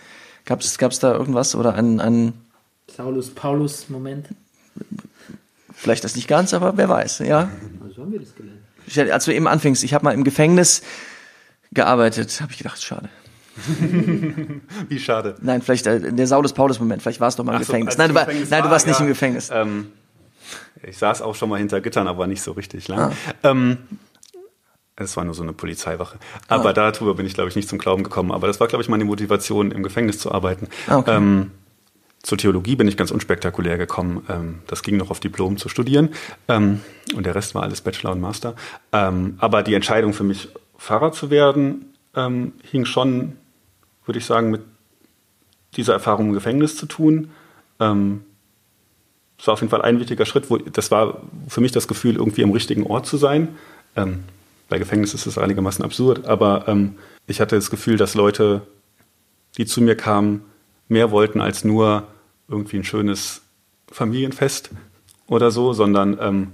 Speaker 2: Gab's gab's da irgendwas oder ein, ein
Speaker 1: Saulus-Paulus-Moment.
Speaker 2: vielleicht das nicht ganz, aber wer weiß, ja?
Speaker 1: So haben wir das gelernt.
Speaker 2: Als du eben anfingst, ich habe mal im Gefängnis gearbeitet, habe ich gedacht, schade. (laughs)
Speaker 5: Wie schade.
Speaker 2: Nein, vielleicht äh, der Saulus-Paulus-Moment, vielleicht warst du doch mal im
Speaker 5: so,
Speaker 2: Gefängnis. Nein, du, war,
Speaker 5: Gefängnis
Speaker 2: nein, du
Speaker 5: war,
Speaker 2: warst nicht
Speaker 5: ja.
Speaker 2: im Gefängnis.
Speaker 5: Ähm, ich saß auch schon mal hinter Gittern, aber nicht so richtig lang.
Speaker 2: Ah.
Speaker 5: Ähm, es war nur so eine Polizeiwache. Aber
Speaker 2: Ah.
Speaker 5: darüber bin ich, glaube ich, nicht zum Glauben gekommen. Aber das war, glaube ich, meine Motivation, im Gefängnis zu arbeiten.
Speaker 2: Ah, okay.
Speaker 5: ähm, zur Theologie bin ich ganz unspektakulär gekommen. Ähm, das ging noch auf Diplom zu studieren. Ähm, und der Rest war alles Bachelor und Master. Ähm, aber die Entscheidung für mich, Pfarrer zu werden, hing schon, würde ich sagen, mit dieser Erfahrung im Gefängnis zu tun. Das war auf jeden Fall ein wichtiger Schritt. Das war für mich das Gefühl, irgendwie am richtigen Ort zu sein. Bei Gefängnis ist es einigermaßen absurd, aber ich hatte das Gefühl, dass Leute, die zu mir kamen, mehr wollten als nur irgendwie ein schönes Familienfest oder so, sondern ähm,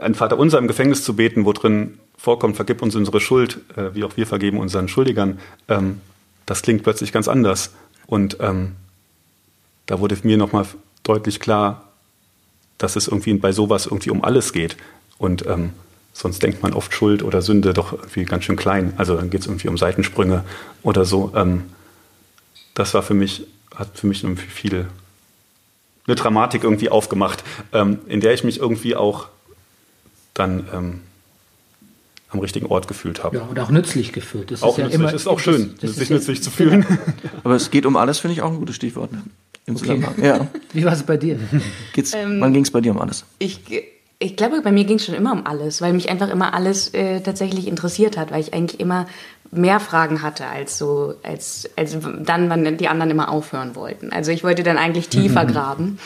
Speaker 5: ein Vaterunser im Gefängnis zu beten, wo drin vorkommt, vergib uns unsere Schuld, äh, wie auch wir vergeben unseren Schuldigern, ähm, das klingt plötzlich ganz anders. Und ähm, da wurde mir nochmal deutlich klar, dass es irgendwie bei sowas irgendwie um alles geht. Und ähm, sonst denkt man oft Schuld oder Sünde doch irgendwie ganz schön klein. Also dann geht es irgendwie um Seitensprünge oder so. Ähm, das war für mich, hat für mich irgendwie viel eine Dramatik irgendwie aufgemacht, ähm, in der ich mich irgendwie auch dann ähm, am richtigen Ort gefühlt habe.
Speaker 1: Ja, und auch nützlich gefühlt. Das
Speaker 5: Auch
Speaker 1: ist ja
Speaker 5: nützlich,
Speaker 1: immer,
Speaker 5: ist auch schön,
Speaker 1: das- das
Speaker 5: sich
Speaker 1: ist ja-
Speaker 5: nützlich zu (laughs) fühlen.
Speaker 2: Aber es geht um alles, finde ich auch ein gutes Stichwort. ne? Im
Speaker 1: Okay.
Speaker 2: Zusammenhang. (laughs) Ja.
Speaker 1: Wie war es bei dir? (laughs)
Speaker 2: Geht's,
Speaker 6: Ähm,
Speaker 2: wann ging es bei dir um alles?
Speaker 6: Ich, ich glaube, bei mir ging es schon immer um alles, weil mich einfach immer alles äh, tatsächlich interessiert hat, weil ich eigentlich immer mehr Fragen hatte als so, als, als dann, wann die anderen immer aufhören wollten. Also ich wollte dann eigentlich tiefer (laughs) graben.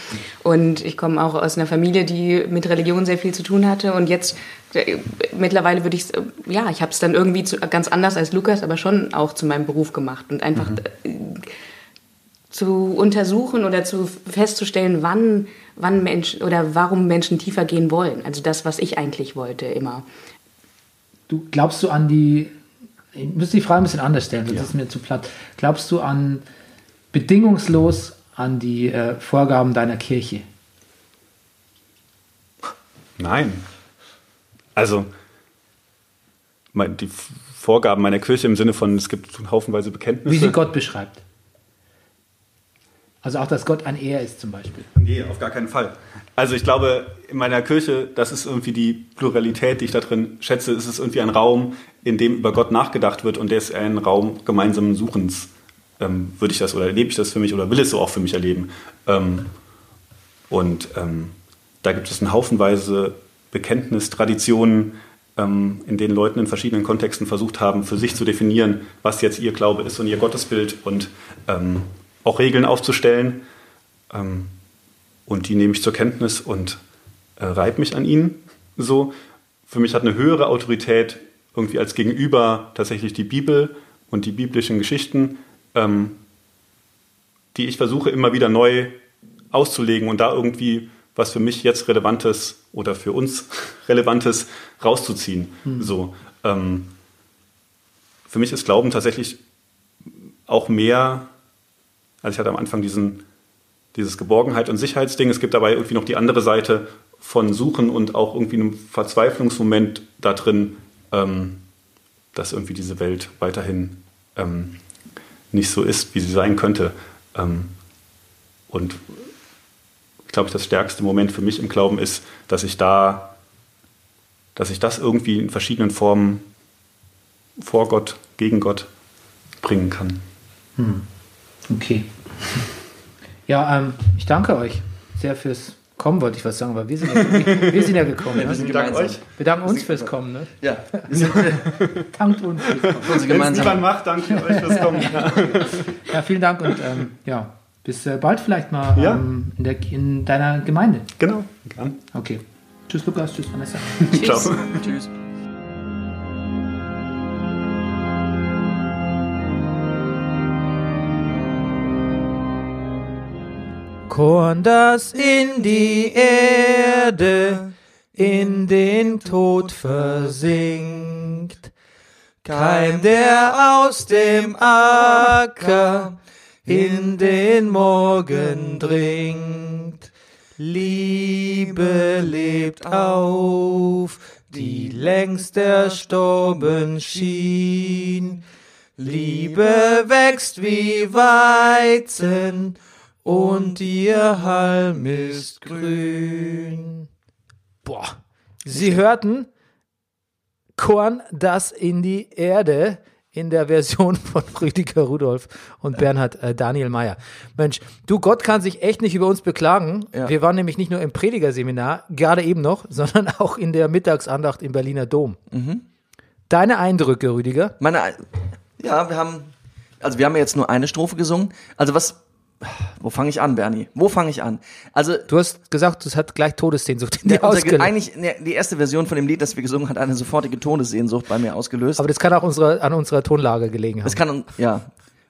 Speaker 6: Und ich komme auch aus einer Familie, die mit Religion sehr viel zu tun hatte. Und jetzt äh, mittlerweile würde ich ja, ich habe es dann irgendwie zu, ganz anders als Lukas, aber schon auch zu meinem Beruf gemacht und einfach äh, zu untersuchen oder zu festzustellen, wann, wann Menschen oder warum Menschen tiefer gehen wollen. Also das, was ich eigentlich wollte, immer.
Speaker 1: Du glaubst du an die, ich muss die Frage ein bisschen anders stellen, sonst
Speaker 5: Ja.
Speaker 1: ist es mir zu platt. Glaubst du an bedingungslos an die äh, Vorgaben deiner Kirche?
Speaker 5: Nein. Also, die Vorgaben meiner Kirche im Sinne von, es gibt haufenweise Bekenntnisse.
Speaker 1: Wie sie Gott beschreibt? Also auch, dass Gott ein Er ist zum Beispiel.
Speaker 5: Nee, auf gar keinen Fall. Also ich glaube, in meiner Kirche, das ist irgendwie die Pluralität, die ich da drin schätze, ist es irgendwie ein Raum, in dem über Gott nachgedacht wird und der ist ein Raum gemeinsamen Suchens, ähm, würde ich das oder erlebe ich das für mich oder will es so auch für mich erleben. Ähm, und ähm, da gibt es einen Haufenweise Bekenntnistraditionen, ähm, in denen Leuten in verschiedenen Kontexten versucht haben, für sich zu definieren, was jetzt ihr Glaube ist und ihr Gottesbild und ähm, auch Regeln aufzustellen. Ähm, und die nehme ich zur Kenntnis und äh, reibe mich an ihnen. So, für mich hat eine höhere Autorität irgendwie als Gegenüber tatsächlich die Bibel und die biblischen Geschichten, ähm, die ich versuche immer wieder neu auszulegen und da irgendwie was für mich jetzt Relevantes oder für uns (laughs) Relevantes rauszuziehen. So, ähm, für mich ist Glauben tatsächlich auch mehr, also ich hatte am Anfang diesen, dieses Geborgenheit und Sicherheitsding. Es gibt dabei irgendwie noch die andere Seite von Suchen und auch irgendwie einem Verzweiflungsmoment da drin, ähm, dass irgendwie diese Welt weiterhin ähm, nicht so ist, wie sie sein könnte. Ähm, und ich glaube, das stärkste Moment für mich im Glauben ist, dass ich da, dass ich das irgendwie in verschiedenen Formen vor Gott, gegen Gott bringen kann.
Speaker 1: Okay. Ja, ähm, ich danke euch sehr fürs Kommen, wollte ich was sagen, aber wir sind ja, wir, wir sind ja gekommen. Ne?
Speaker 2: sind
Speaker 1: Wir
Speaker 2: gemeinsam.
Speaker 5: euch.
Speaker 1: danken uns fürs Kommen. Ne?
Speaker 2: Ja, wir sind (laughs)
Speaker 1: Dankt uns fürs Kommen.
Speaker 5: Wenn es niemand macht, danke euch fürs Kommen. Ja.
Speaker 1: Ja, vielen Dank und ähm, ja, bis äh, bald vielleicht mal
Speaker 5: Ja.
Speaker 1: ähm, in, der, in deiner Gemeinde.
Speaker 5: Genau.
Speaker 1: Okay. Tschüss Lukas, tschüss Vanessa. (laughs)
Speaker 5: Ciao.
Speaker 2: Tschüss.
Speaker 1: Korn, das in die Erde, in den Tod versinkt. Keim, der aus dem Acker in den Morgen dringt. Liebe lebt auf, die längst erstorben schien. Liebe wächst wie Weizen und ihr Halm ist grün. Boah. Sie hörten Korn das in die Erde in der Version (laughs) von Rüdiger Rudolf und Bernhard äh, Daniel Mayer. Mensch, du, Gott kann sich echt nicht über uns beklagen.
Speaker 2: Ja.
Speaker 1: Wir waren nämlich nicht nur im Predigerseminar, gerade eben noch, (laughs) sondern auch in der Mittagsandacht im Berliner Dom. Deine Eindrücke, Rüdiger?
Speaker 2: Meine, ja, wir haben, also wir haben ja jetzt nur eine Strophe gesungen. Also was, wo fange ich an, Bernie? Wo fange ich an? Also
Speaker 1: Du hast gesagt, es hat gleich Todessehnsucht in dir ausgelöst.
Speaker 2: eigentlich ne, die erste Version von dem Lied, das wir gesungen haben, hat eine sofortige Todessehnsucht bei mir ausgelöst.
Speaker 1: Aber das kann auch unsere, an unserer Tonlage gelegen haben.
Speaker 2: Das kann, ja.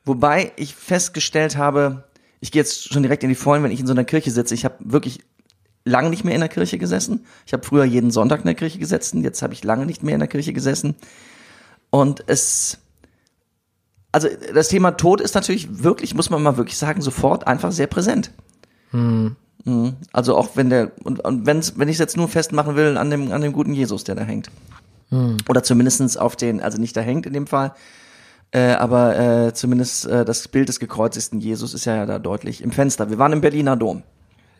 Speaker 2: Wobei ich festgestellt habe, ich gehe jetzt schon direkt in die Vollen, wenn ich in so einer Kirche sitze. Ich habe wirklich lange nicht mehr in der Kirche gesessen. Ich habe früher jeden Sonntag in der Kirche gesessen. Jetzt habe ich lange nicht mehr in der Kirche gesessen. Und es, also das Thema Tod ist natürlich wirklich, muss man mal wirklich sagen, sofort einfach sehr präsent. Mhm. Also auch wenn der, und, und wenn's, wenn ich es jetzt nur festmachen will an dem, an dem guten Jesus, der da hängt. Oder zumindestens auf den, also nicht da hängt in dem Fall, äh, aber äh, zumindest äh, das Bild des gekreuzigten Jesus ist ja da deutlich im Fenster. Wir waren im Berliner Dom.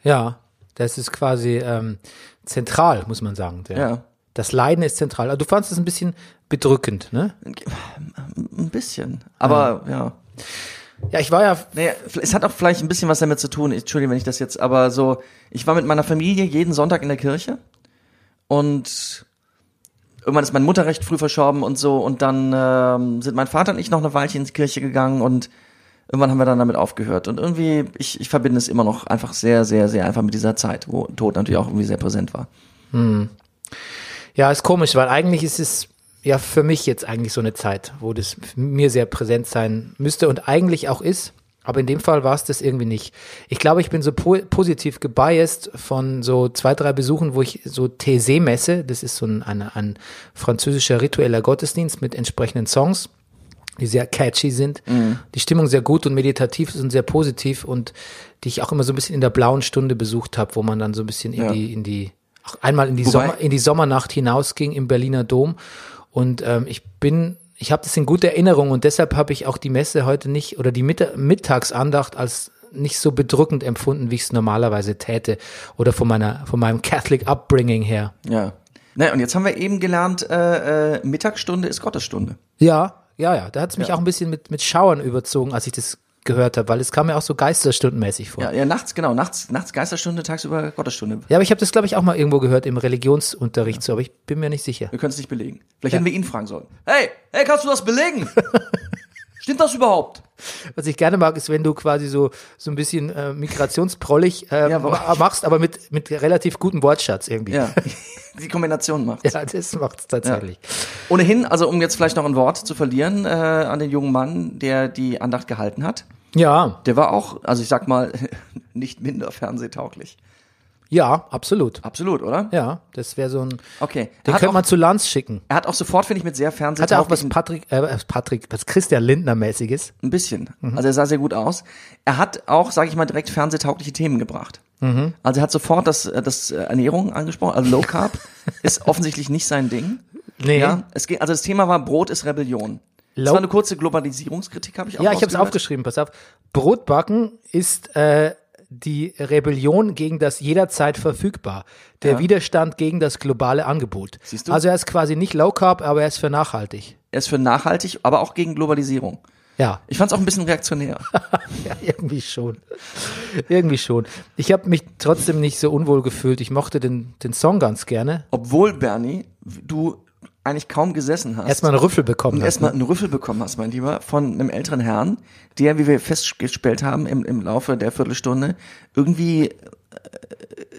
Speaker 1: Ja, das ist quasi ähm, zentral, muss man sagen. Der,
Speaker 2: Ja.
Speaker 1: Das Leiden ist zentral. Also du fandest es ein bisschen bedrückend, ne?
Speaker 2: Ein bisschen. Aber ja.
Speaker 1: Ja, ich war ja,
Speaker 2: Naja, es hat auch vielleicht ein bisschen was damit zu tun. Entschuldigung, wenn ich das jetzt, aber so, ich war mit meiner Familie jeden Sonntag in der Kirche und irgendwann ist meine Mutter recht früh verstorben und so und dann ähm, sind mein Vater und ich noch eine Weilchen in die Kirche gegangen und irgendwann haben wir dann damit aufgehört und irgendwie, ich, ich verbinde es immer noch einfach sehr, sehr, sehr einfach mit dieser Zeit, wo Tod natürlich auch irgendwie sehr präsent war.
Speaker 1: Ja, ist komisch, weil eigentlich ist es ja für mich jetzt eigentlich so eine Zeit, wo das mir sehr präsent sein müsste und eigentlich auch ist. Aber in dem Fall war es das irgendwie nicht. Ich glaube, ich bin so po positiv gebiased von so zwei, drei Besuchen, wo ich so Thésée messe, das ist so ein, ein, ein französischer ritueller Gottesdienst mit entsprechenden Songs, die sehr catchy sind, die Stimmung sehr gut und meditativ ist und sehr positiv und die ich auch immer so ein bisschen in der blauen Stunde besucht habe, wo man dann so ein bisschen in
Speaker 2: Ja.
Speaker 1: die, in die, einmal in die,
Speaker 2: Wobei-
Speaker 1: Sommer, in die Sommernacht hinausging im Berliner Dom. Und ähm, ich bin, ich habe das in guter Erinnerung und deshalb habe ich auch die Messe heute nicht oder die Mitta Mittagsandacht als nicht so bedrückend empfunden, wie ich es normalerweise täte oder von meiner, von meinem Catholic Upbringing her.
Speaker 2: Ja. Naja, und jetzt haben wir eben gelernt, äh, äh, Mittagsstunde ist Gottesstunde.
Speaker 1: Ja, ja, ja. Da hat es mich
Speaker 2: Ja.
Speaker 1: auch ein bisschen mit, mit Schauern überzogen, als ich das gehört habe, weil es kam mir auch so geisterstundenmäßig vor.
Speaker 2: Ja, ja, nachts, genau, nachts, nachts Geisterstunde, tagsüber Gottesstunde.
Speaker 1: Ja, aber ich habe das, glaube ich, auch mal irgendwo gehört im Religionsunterricht so, aber ich bin mir nicht sicher.
Speaker 2: Wir können es nicht belegen. Vielleicht hätten wir ihn fragen sollen. Hey, hey, kannst du das belegen? (laughs) Stimmt das überhaupt?
Speaker 1: Was ich gerne mag, ist, wenn du quasi so, so ein bisschen äh, migrationsprollig äh,
Speaker 2: Ja,
Speaker 1: machst, aber mit, mit relativ gutem Wortschatz irgendwie.
Speaker 2: Ja, (laughs) die Kombination macht.
Speaker 1: Ja, das macht's tatsächlich.
Speaker 2: Ohnehin, also um jetzt vielleicht noch ein Wort zu verlieren äh, an den jungen Mann, der die Andacht gehalten hat,
Speaker 1: Ja,
Speaker 2: der war auch, also ich sag mal, (laughs) nicht minder fernsehtauglich.
Speaker 1: Ja, absolut.
Speaker 2: Absolut, oder?
Speaker 1: Ja, das wäre so ein.
Speaker 2: Okay.
Speaker 1: Den könnte
Speaker 2: auch,
Speaker 1: man zu Lanz schicken.
Speaker 2: er hat auch sofort, finde ich, mit sehr
Speaker 1: Hat er auch was Patrick, äh, was Patrick, was Christian Lindner-mäßiges?
Speaker 2: Ein bisschen.
Speaker 1: Mhm.
Speaker 2: Also er sah sehr gut aus. Er hat auch, sage ich mal, direkt fernsehtaugliche Themen gebracht.
Speaker 1: Mhm.
Speaker 2: Also er hat sofort das, äh, das äh, Ernährung angesprochen. Also Low Carb (laughs) ist offensichtlich nicht sein Ding.
Speaker 1: Nee.
Speaker 2: Ja, es geht, also das Thema war Brot ist Rebellion. Das
Speaker 1: Low-
Speaker 2: war eine kurze Globalisierungskritik, habe ich auch
Speaker 1: Ja, ich habe es aufgeschrieben, pass auf. Brotbacken ist äh, die Rebellion gegen das jederzeit verfügbar. Der
Speaker 2: Ja.
Speaker 1: Widerstand gegen das globale Angebot.
Speaker 2: Siehst du?
Speaker 1: Also er ist quasi nicht Low Carb, aber er ist für nachhaltig.
Speaker 2: Er ist für nachhaltig, aber auch gegen Globalisierung.
Speaker 1: Ja,
Speaker 2: Ich fand es auch ein bisschen reaktionär. (laughs)
Speaker 1: ja irgendwie schon. irgendwie schon. Ich habe mich trotzdem nicht so unwohl gefühlt. Ich mochte den, den Song ganz gerne.
Speaker 2: Obwohl, Bernie, du eigentlich kaum gesessen hast.
Speaker 1: Erstmal einen Rüffel bekommen. hast,
Speaker 2: erstmal
Speaker 1: ne?
Speaker 2: einen Rüffel bekommen hast, mein Lieber, von einem älteren Herrn, der, wie wir festgestellt haben im, im Laufe der Viertelstunde, irgendwie,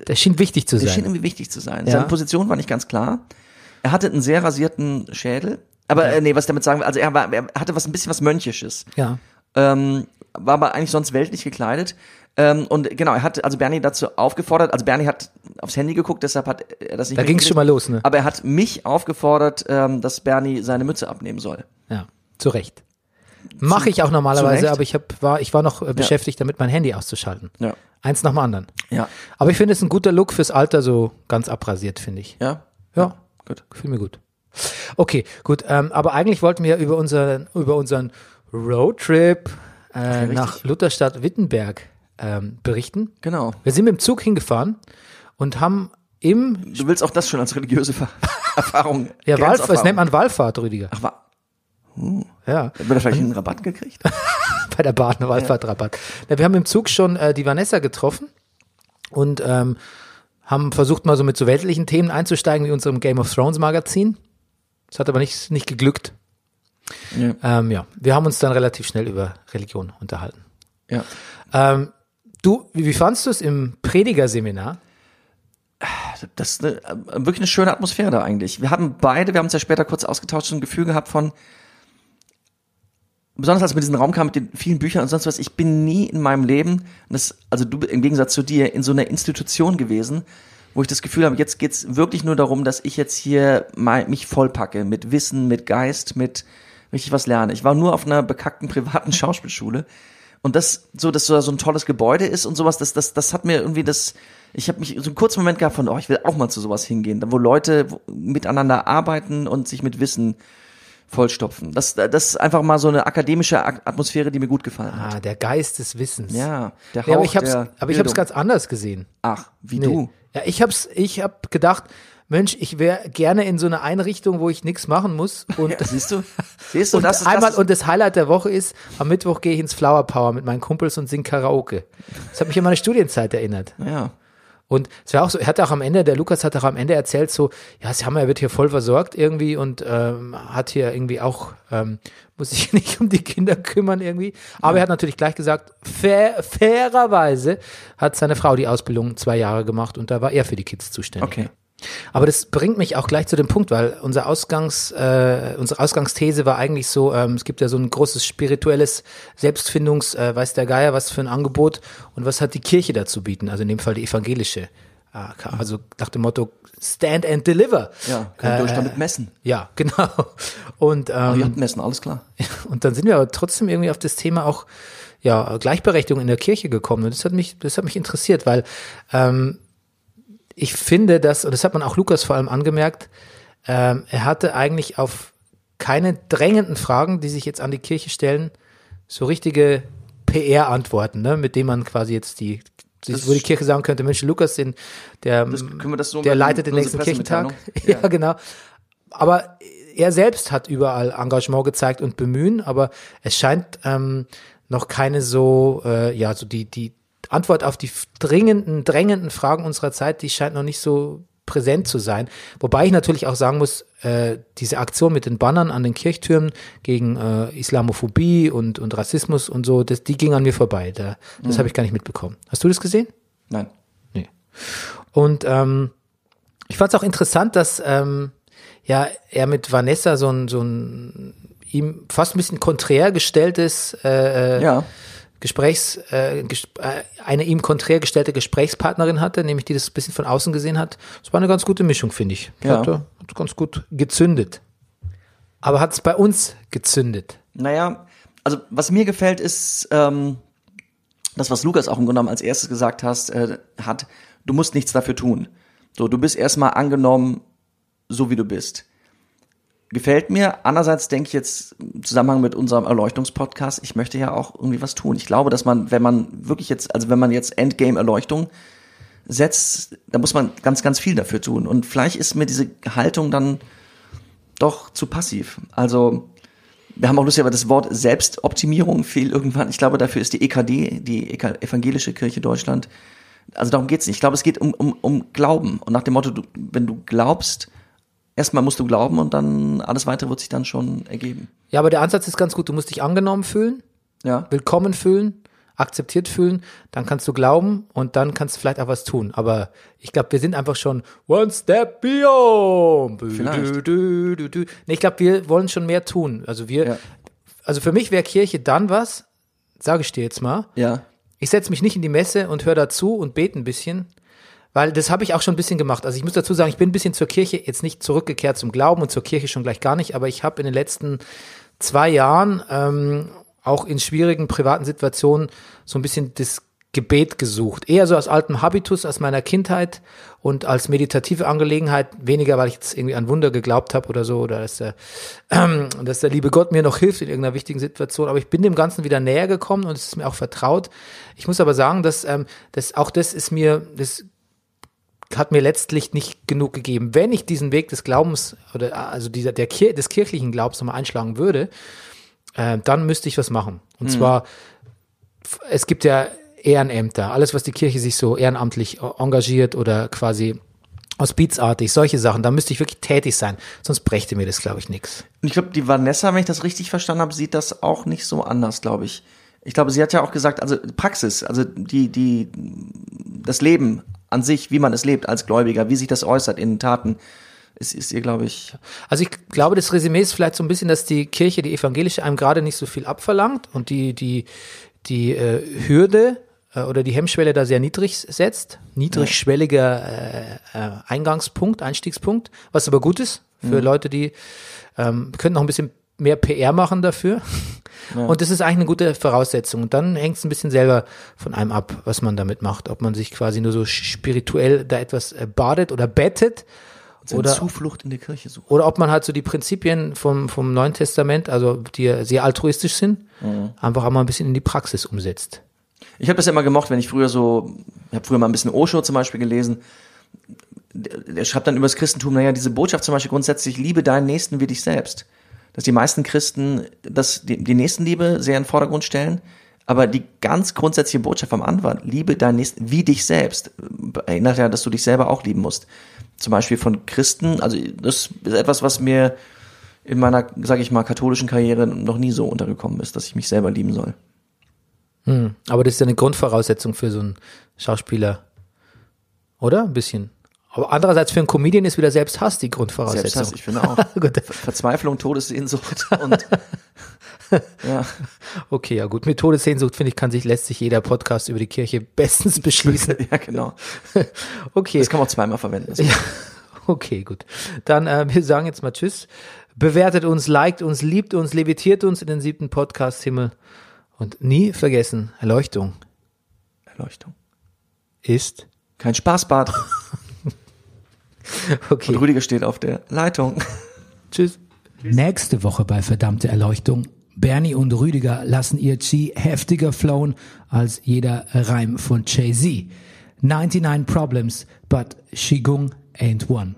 Speaker 1: Der schien wichtig zu
Speaker 2: der schien
Speaker 1: sein.
Speaker 2: irgendwie wichtig zu sein.
Speaker 1: Ja.
Speaker 2: Seine Position war nicht ganz klar. Er hatte einen sehr rasierten Schädel. Aber äh, nee, was ich damit sagen will, also er, war, er hatte was ein bisschen was Mönchisches.
Speaker 1: Ja.
Speaker 2: ähm, war aber eigentlich sonst weltlich gekleidet. Ähm, und genau, er hat also Bernie dazu aufgefordert, also Bernie hat aufs Handy geguckt, deshalb hat er das nicht
Speaker 1: Da ging's
Speaker 2: mitgekriegt.
Speaker 1: schon mal los, ne?
Speaker 2: Aber er hat mich aufgefordert, ähm, dass Bernie seine Mütze abnehmen soll.
Speaker 1: Ja, zu Recht. Mache ich auch normalerweise, aber ich hab, war, ich war noch äh, beschäftigt damit, mein Handy auszuschalten.
Speaker 2: Ja.
Speaker 1: Eins nach dem anderen.
Speaker 2: Ja.
Speaker 1: Aber ich finde es ein guter Look fürs Alter, so ganz abrasiert, finde ich.
Speaker 2: Ja?
Speaker 1: Ja,
Speaker 2: Gut.
Speaker 1: gefühl mir gut. Okay, gut. Ähm, aber eigentlich wollten wir über unseren, über unseren Roadtrip äh, nach Lutherstadt Wittenberg ähm, berichten.
Speaker 2: Genau.
Speaker 1: Wir sind mit dem Zug hingefahren und haben im
Speaker 2: Du willst auch das schon als religiöse Ver (laughs) Erfahrung.
Speaker 1: ja, Wallf
Speaker 2: Grenzerfahrung.
Speaker 1: das nennt man Wallfahrt, Rüdiger.
Speaker 2: Ach, war,
Speaker 1: Ja,
Speaker 2: hat man da vielleicht einen Rabatt gekriegt? (laughs)
Speaker 1: bei der Bahn Wallfahrtrabatt. Ja, wir haben im Zug schon äh, die Vanessa getroffen und ähm, haben versucht mal so mit so weltlichen Themen einzusteigen wie unserem Game of Thrones Magazin. Das hat aber nicht, nicht geglückt.
Speaker 2: Ja.
Speaker 1: Ähm, ja, wir haben uns dann relativ schnell über Religion unterhalten.
Speaker 2: ja.
Speaker 1: Ähm, du, wie, fandst du es im Predigerseminar?
Speaker 2: Das ist eine, äh, wirklich eine schöne Atmosphäre da eigentlich. Wir hatten beide, wir haben uns ja später kurz ausgetauscht, ein Gefühl gehabt von, besonders als wir in diesen Raum kamen mit den vielen Büchern und sonst was, ich bin nie in meinem Leben, das, also du im Gegensatz zu dir, in so einer Institution gewesen, wo ich das Gefühl habe, jetzt geht's wirklich nur darum, dass ich jetzt hier mal, mich vollpacke mit Wissen, mit Geist, mit richtig was lerne. Ich war nur auf einer bekackten privaten (laughs) Schauspielschule und das so, dass so, so ein tolles Gebäude ist und sowas, das, das, das hat mir irgendwie das, ich habe mich so einen kurzen Moment gehabt von, oh, ich will auch mal zu sowas hingehen, wo Leute miteinander arbeiten und sich mit Wissen vollstopfen. Das, das ist einfach mal so eine akademische Ak- Atmosphäre, die mir gut gefallen hat.
Speaker 1: Ah, der Geist des Wissens.
Speaker 2: Ja, der Hauch
Speaker 1: ja aber ich hab's, aber ich hab's
Speaker 2: Bildung.
Speaker 1: ganz anders gesehen.
Speaker 2: Ach, wie
Speaker 1: Nee.
Speaker 2: du.
Speaker 1: Ja, ich hab's, ich hab gedacht, Mensch, ich wäre gerne in so einer Einrichtung, wo ich nichts machen muss. Und,
Speaker 2: Ja, siehst du? (laughs) Siehst du,
Speaker 1: und
Speaker 2: das ist,
Speaker 1: einmal
Speaker 2: das ist,
Speaker 1: und das Highlight der Woche ist, am Mittwoch gehe ich ins Flower Power mit meinen Kumpels und sing Karaoke. Das hat mich an meine Studienzeit erinnert.
Speaker 2: ja.
Speaker 1: Und es war auch so, er hat auch am Ende, der Lukas hat auch am Ende erzählt, so, ja, sie haben, er wird hier voll versorgt irgendwie und ähm, hat hier irgendwie auch, ähm, muss sich (laughs) nicht um die Kinder kümmern irgendwie. Aber er hat natürlich gleich gesagt, fair, fairerweise hat seine Frau die Ausbildung zwei Jahre gemacht und da war er für die Kids zuständig.
Speaker 2: Okay.
Speaker 1: Aber das bringt mich auch gleich zu dem Punkt, weil unser Ausgangs, äh, unsere Ausgangsthese war eigentlich so, ähm, es gibt ja so ein großes spirituelles Selbstfindungs, äh, weiß der Geier, was für ein Angebot und was hat die Kirche dazu bieten, also in dem Fall die evangelische. Äh, Also nach dem Motto Stand and Deliver.
Speaker 2: Ja, könnt ihr euch damit messen.
Speaker 1: Ja, (laughs) genau. Und,
Speaker 2: ihr
Speaker 1: ähm,
Speaker 2: habt messen, alles klar. (laughs)
Speaker 1: und dann sind wir aber trotzdem irgendwie auf das Thema auch ja, Gleichberechtigung in der Kirche gekommen. Und das hat mich, das hat mich interessiert, weil ähm, ich finde, dass, und das hat man auch Lukas vor allem angemerkt, ähm, er hatte eigentlich auf keine drängenden Fragen, die sich jetzt an die Kirche stellen, so richtige PR-Antworten, ne, mit denen man quasi jetzt die,
Speaker 2: Das-
Speaker 1: wo die Kirche sagen könnte, Mensch, Lukas, den, der,
Speaker 2: das so
Speaker 1: der leitet den nächsten Kirchentag.
Speaker 2: Pressemitteilung? (laughs)
Speaker 1: Ja, genau. Aber er selbst hat überall Engagement gezeigt und Bemühen, aber es scheint ähm, noch keine so, äh, ja, so die, die Antwort auf die dringenden, drängenden Fragen unserer Zeit, die scheint noch nicht so präsent zu sein. Wobei ich natürlich auch sagen muss, äh, diese Aktion mit den Bannern an den Kirchtürmen gegen äh, Islamophobie und, und Rassismus und so, das, die ging an mir vorbei. Da, das habe ich gar nicht mitbekommen. Hast du das gesehen?
Speaker 2: Nein.
Speaker 1: Nee. Und ähm, ich fand es auch interessant, dass ähm, ja er mit Vanessa so ein, so ein ihm fast ein bisschen konträr gestelltes äh, äh,
Speaker 2: Ja.
Speaker 1: Gesprächs, äh, äh, eine ihm konträr gestellte Gesprächspartnerin hatte, nämlich die das ein bisschen von außen gesehen hat. Das war eine ganz gute Mischung, finde ich.
Speaker 2: Ja.
Speaker 1: Hat, hat ganz gut gezündet. Aber hat es bei uns gezündet?
Speaker 2: Naja, also was mir gefällt, ist ähm, das, was Lukas auch im Grunde genommen als erstes gesagt hast, äh, hat, du musst nichts dafür tun. So, du bist erstmal angenommen, so wie du bist. Gefällt mir. Andererseits denke ich jetzt im Zusammenhang mit unserem Erleuchtungspodcast, ich möchte ja auch irgendwie was tun. Ich glaube, dass man, wenn man wirklich jetzt, also wenn man jetzt Endgame-Erleuchtung setzt, da muss man ganz, ganz viel dafür tun. Und vielleicht ist mir diese Haltung dann doch zu passiv. Also, wir haben auch lustig, aber das Wort Selbstoptimierung fiel irgendwann. Ich glaube, dafür ist die EKD, die Evangelische Kirche Deutschland. Also darum geht's nicht. Ich glaube, es geht um, um, um Glauben. Und nach dem Motto, du, wenn du glaubst, erstmal musst du glauben und dann alles weitere wird sich dann schon ergeben.
Speaker 1: Ja, aber der Ansatz ist ganz gut. Du musst dich angenommen fühlen,
Speaker 2: Ja.
Speaker 1: willkommen fühlen, akzeptiert fühlen, dann kannst du glauben und dann kannst du vielleicht auch was tun. Aber ich glaube, wir sind einfach schon one step beyond.
Speaker 2: Vielleicht.
Speaker 1: Du, du, du, du. Nee, ich glaube, wir wollen schon mehr tun. Also wir,
Speaker 2: Ja.
Speaker 1: also für mich wäre Kirche dann was, sage ich dir jetzt mal,
Speaker 2: Ja.
Speaker 1: ich setze mich nicht in die Messe und höre dazu und bete ein bisschen, weil das habe ich auch schon ein bisschen gemacht. Also ich muss dazu sagen, ich bin ein bisschen zur Kirche jetzt nicht zurückgekehrt zum Glauben und zur Kirche schon gleich gar nicht, aber ich habe in den letzten zwei Jahren ähm, auch in schwierigen privaten Situationen so ein bisschen das Gebet gesucht. Eher so aus altem Habitus, aus meiner Kindheit und als meditative Angelegenheit. Weniger, weil ich jetzt irgendwie an Wunder geglaubt habe oder so, oder dass der, ähm, (clears throat) dass der liebe Gott mir noch hilft in irgendeiner wichtigen Situation. Aber ich bin dem Ganzen wieder näher gekommen und es ist mir auch vertraut. Ich muss aber sagen, dass, ähm, dass auch das ist mir, das hat mir letztlich nicht genug gegeben. Wenn ich diesen Weg des Glaubens oder also dieser der Kir des kirchlichen Glaubens nochmal einschlagen würde, äh, dann müsste ich was machen. Und zwar, f- es gibt ja Ehrenämter, alles, was die Kirche sich so ehrenamtlich äh, engagiert oder quasi hospizartig, solche Sachen, da müsste ich wirklich tätig sein, sonst brächte mir das, glaube ich, nichts.
Speaker 2: Und ich glaube, die Vanessa, wenn ich das richtig verstanden habe, sieht das auch nicht so anders, glaube ich. Ich glaube, sie hat ja auch gesagt, also Praxis, also die, die, das Leben an sich, wie man es lebt als Gläubiger, wie sich das äußert in Taten, ist, ist ihr, glaube ich,
Speaker 1: Also ich glaube, das Resümee ist vielleicht so ein bisschen, dass die Kirche, die evangelische, einem gerade nicht so viel abverlangt und die, die, die äh, Hürde äh, oder die Hemmschwelle da sehr niedrig setzt. Niedrigschwelliger äh, äh, Eingangspunkt, Einstiegspunkt, was aber gut ist für Leute, die ähm, können noch ein bisschen mehr PR machen dafür. (laughs) Und das ist eigentlich eine gute Voraussetzung. Und dann hängt es ein bisschen selber von einem ab, was man damit macht. Ob man sich quasi nur so spirituell da etwas äh, badet oder bettet
Speaker 2: seine
Speaker 1: oder
Speaker 2: Zuflucht in der Kirche sucht.
Speaker 1: oder ob man halt so die Prinzipien vom, vom Neuen Testament, also die ja sehr altruistisch sind, einfach einmal ein bisschen in die Praxis umsetzt.
Speaker 2: Ich habe das ja immer gemocht, wenn ich früher so, ich habe früher mal ein bisschen Osho zum Beispiel gelesen. Der, der schreibt dann über das Christentum, naja, diese Botschaft zum Beispiel grundsätzlich, liebe deinen Nächsten wie dich selbst. Dass die meisten Christen das, die, die Nächstenliebe sehr in den Vordergrund stellen, aber die ganz grundsätzliche Botschaft vom Anwalt, liebe deinen Nächsten wie dich selbst, erinnert ja, dass du dich selber auch lieben musst. Zum Beispiel von Christen, also das ist etwas, was mir in meiner, sage ich mal, katholischen Karriere noch nie so untergekommen ist, dass ich mich selber lieben soll.
Speaker 1: Aber das ist ja eine Grundvoraussetzung für so einen Schauspieler. Oder? Ein bisschen. Aber andererseits für einen Comedian ist wieder Selbsthass die Grundvoraussetzung.
Speaker 2: Selbsthass, ich finde auch. (laughs) Verzweiflung, Todessehnsucht und (laughs) ja,
Speaker 1: Okay, ja gut. Mit Todessehnsucht, finde ich, kann sich, lässt sich jeder Podcast über die Kirche bestens (laughs) beschließen.
Speaker 2: ja genau.
Speaker 1: Okay.
Speaker 2: Das kann man auch zweimal verwenden.
Speaker 1: Ja, okay, gut. Dann, äh, wir sagen jetzt mal Tschüss. Bewertet uns, liked uns, liebt uns, levitiert uns in den siebten Podcast-Himmel. Und nie vergessen, Erleuchtung
Speaker 2: Erleuchtung.
Speaker 1: ist.
Speaker 2: Kein Spaßbad. (laughs)
Speaker 1: Okay,
Speaker 2: Und Rüdiger steht auf der Leitung. (laughs)
Speaker 1: tschüss.
Speaker 3: Nächste Woche bei Verdammte Erleuchtung. Bernie und Rüdiger lassen ihr Chi heftiger flowen als jeder Reim von Jay-Z. 99 Problems, but Qigong ain't one.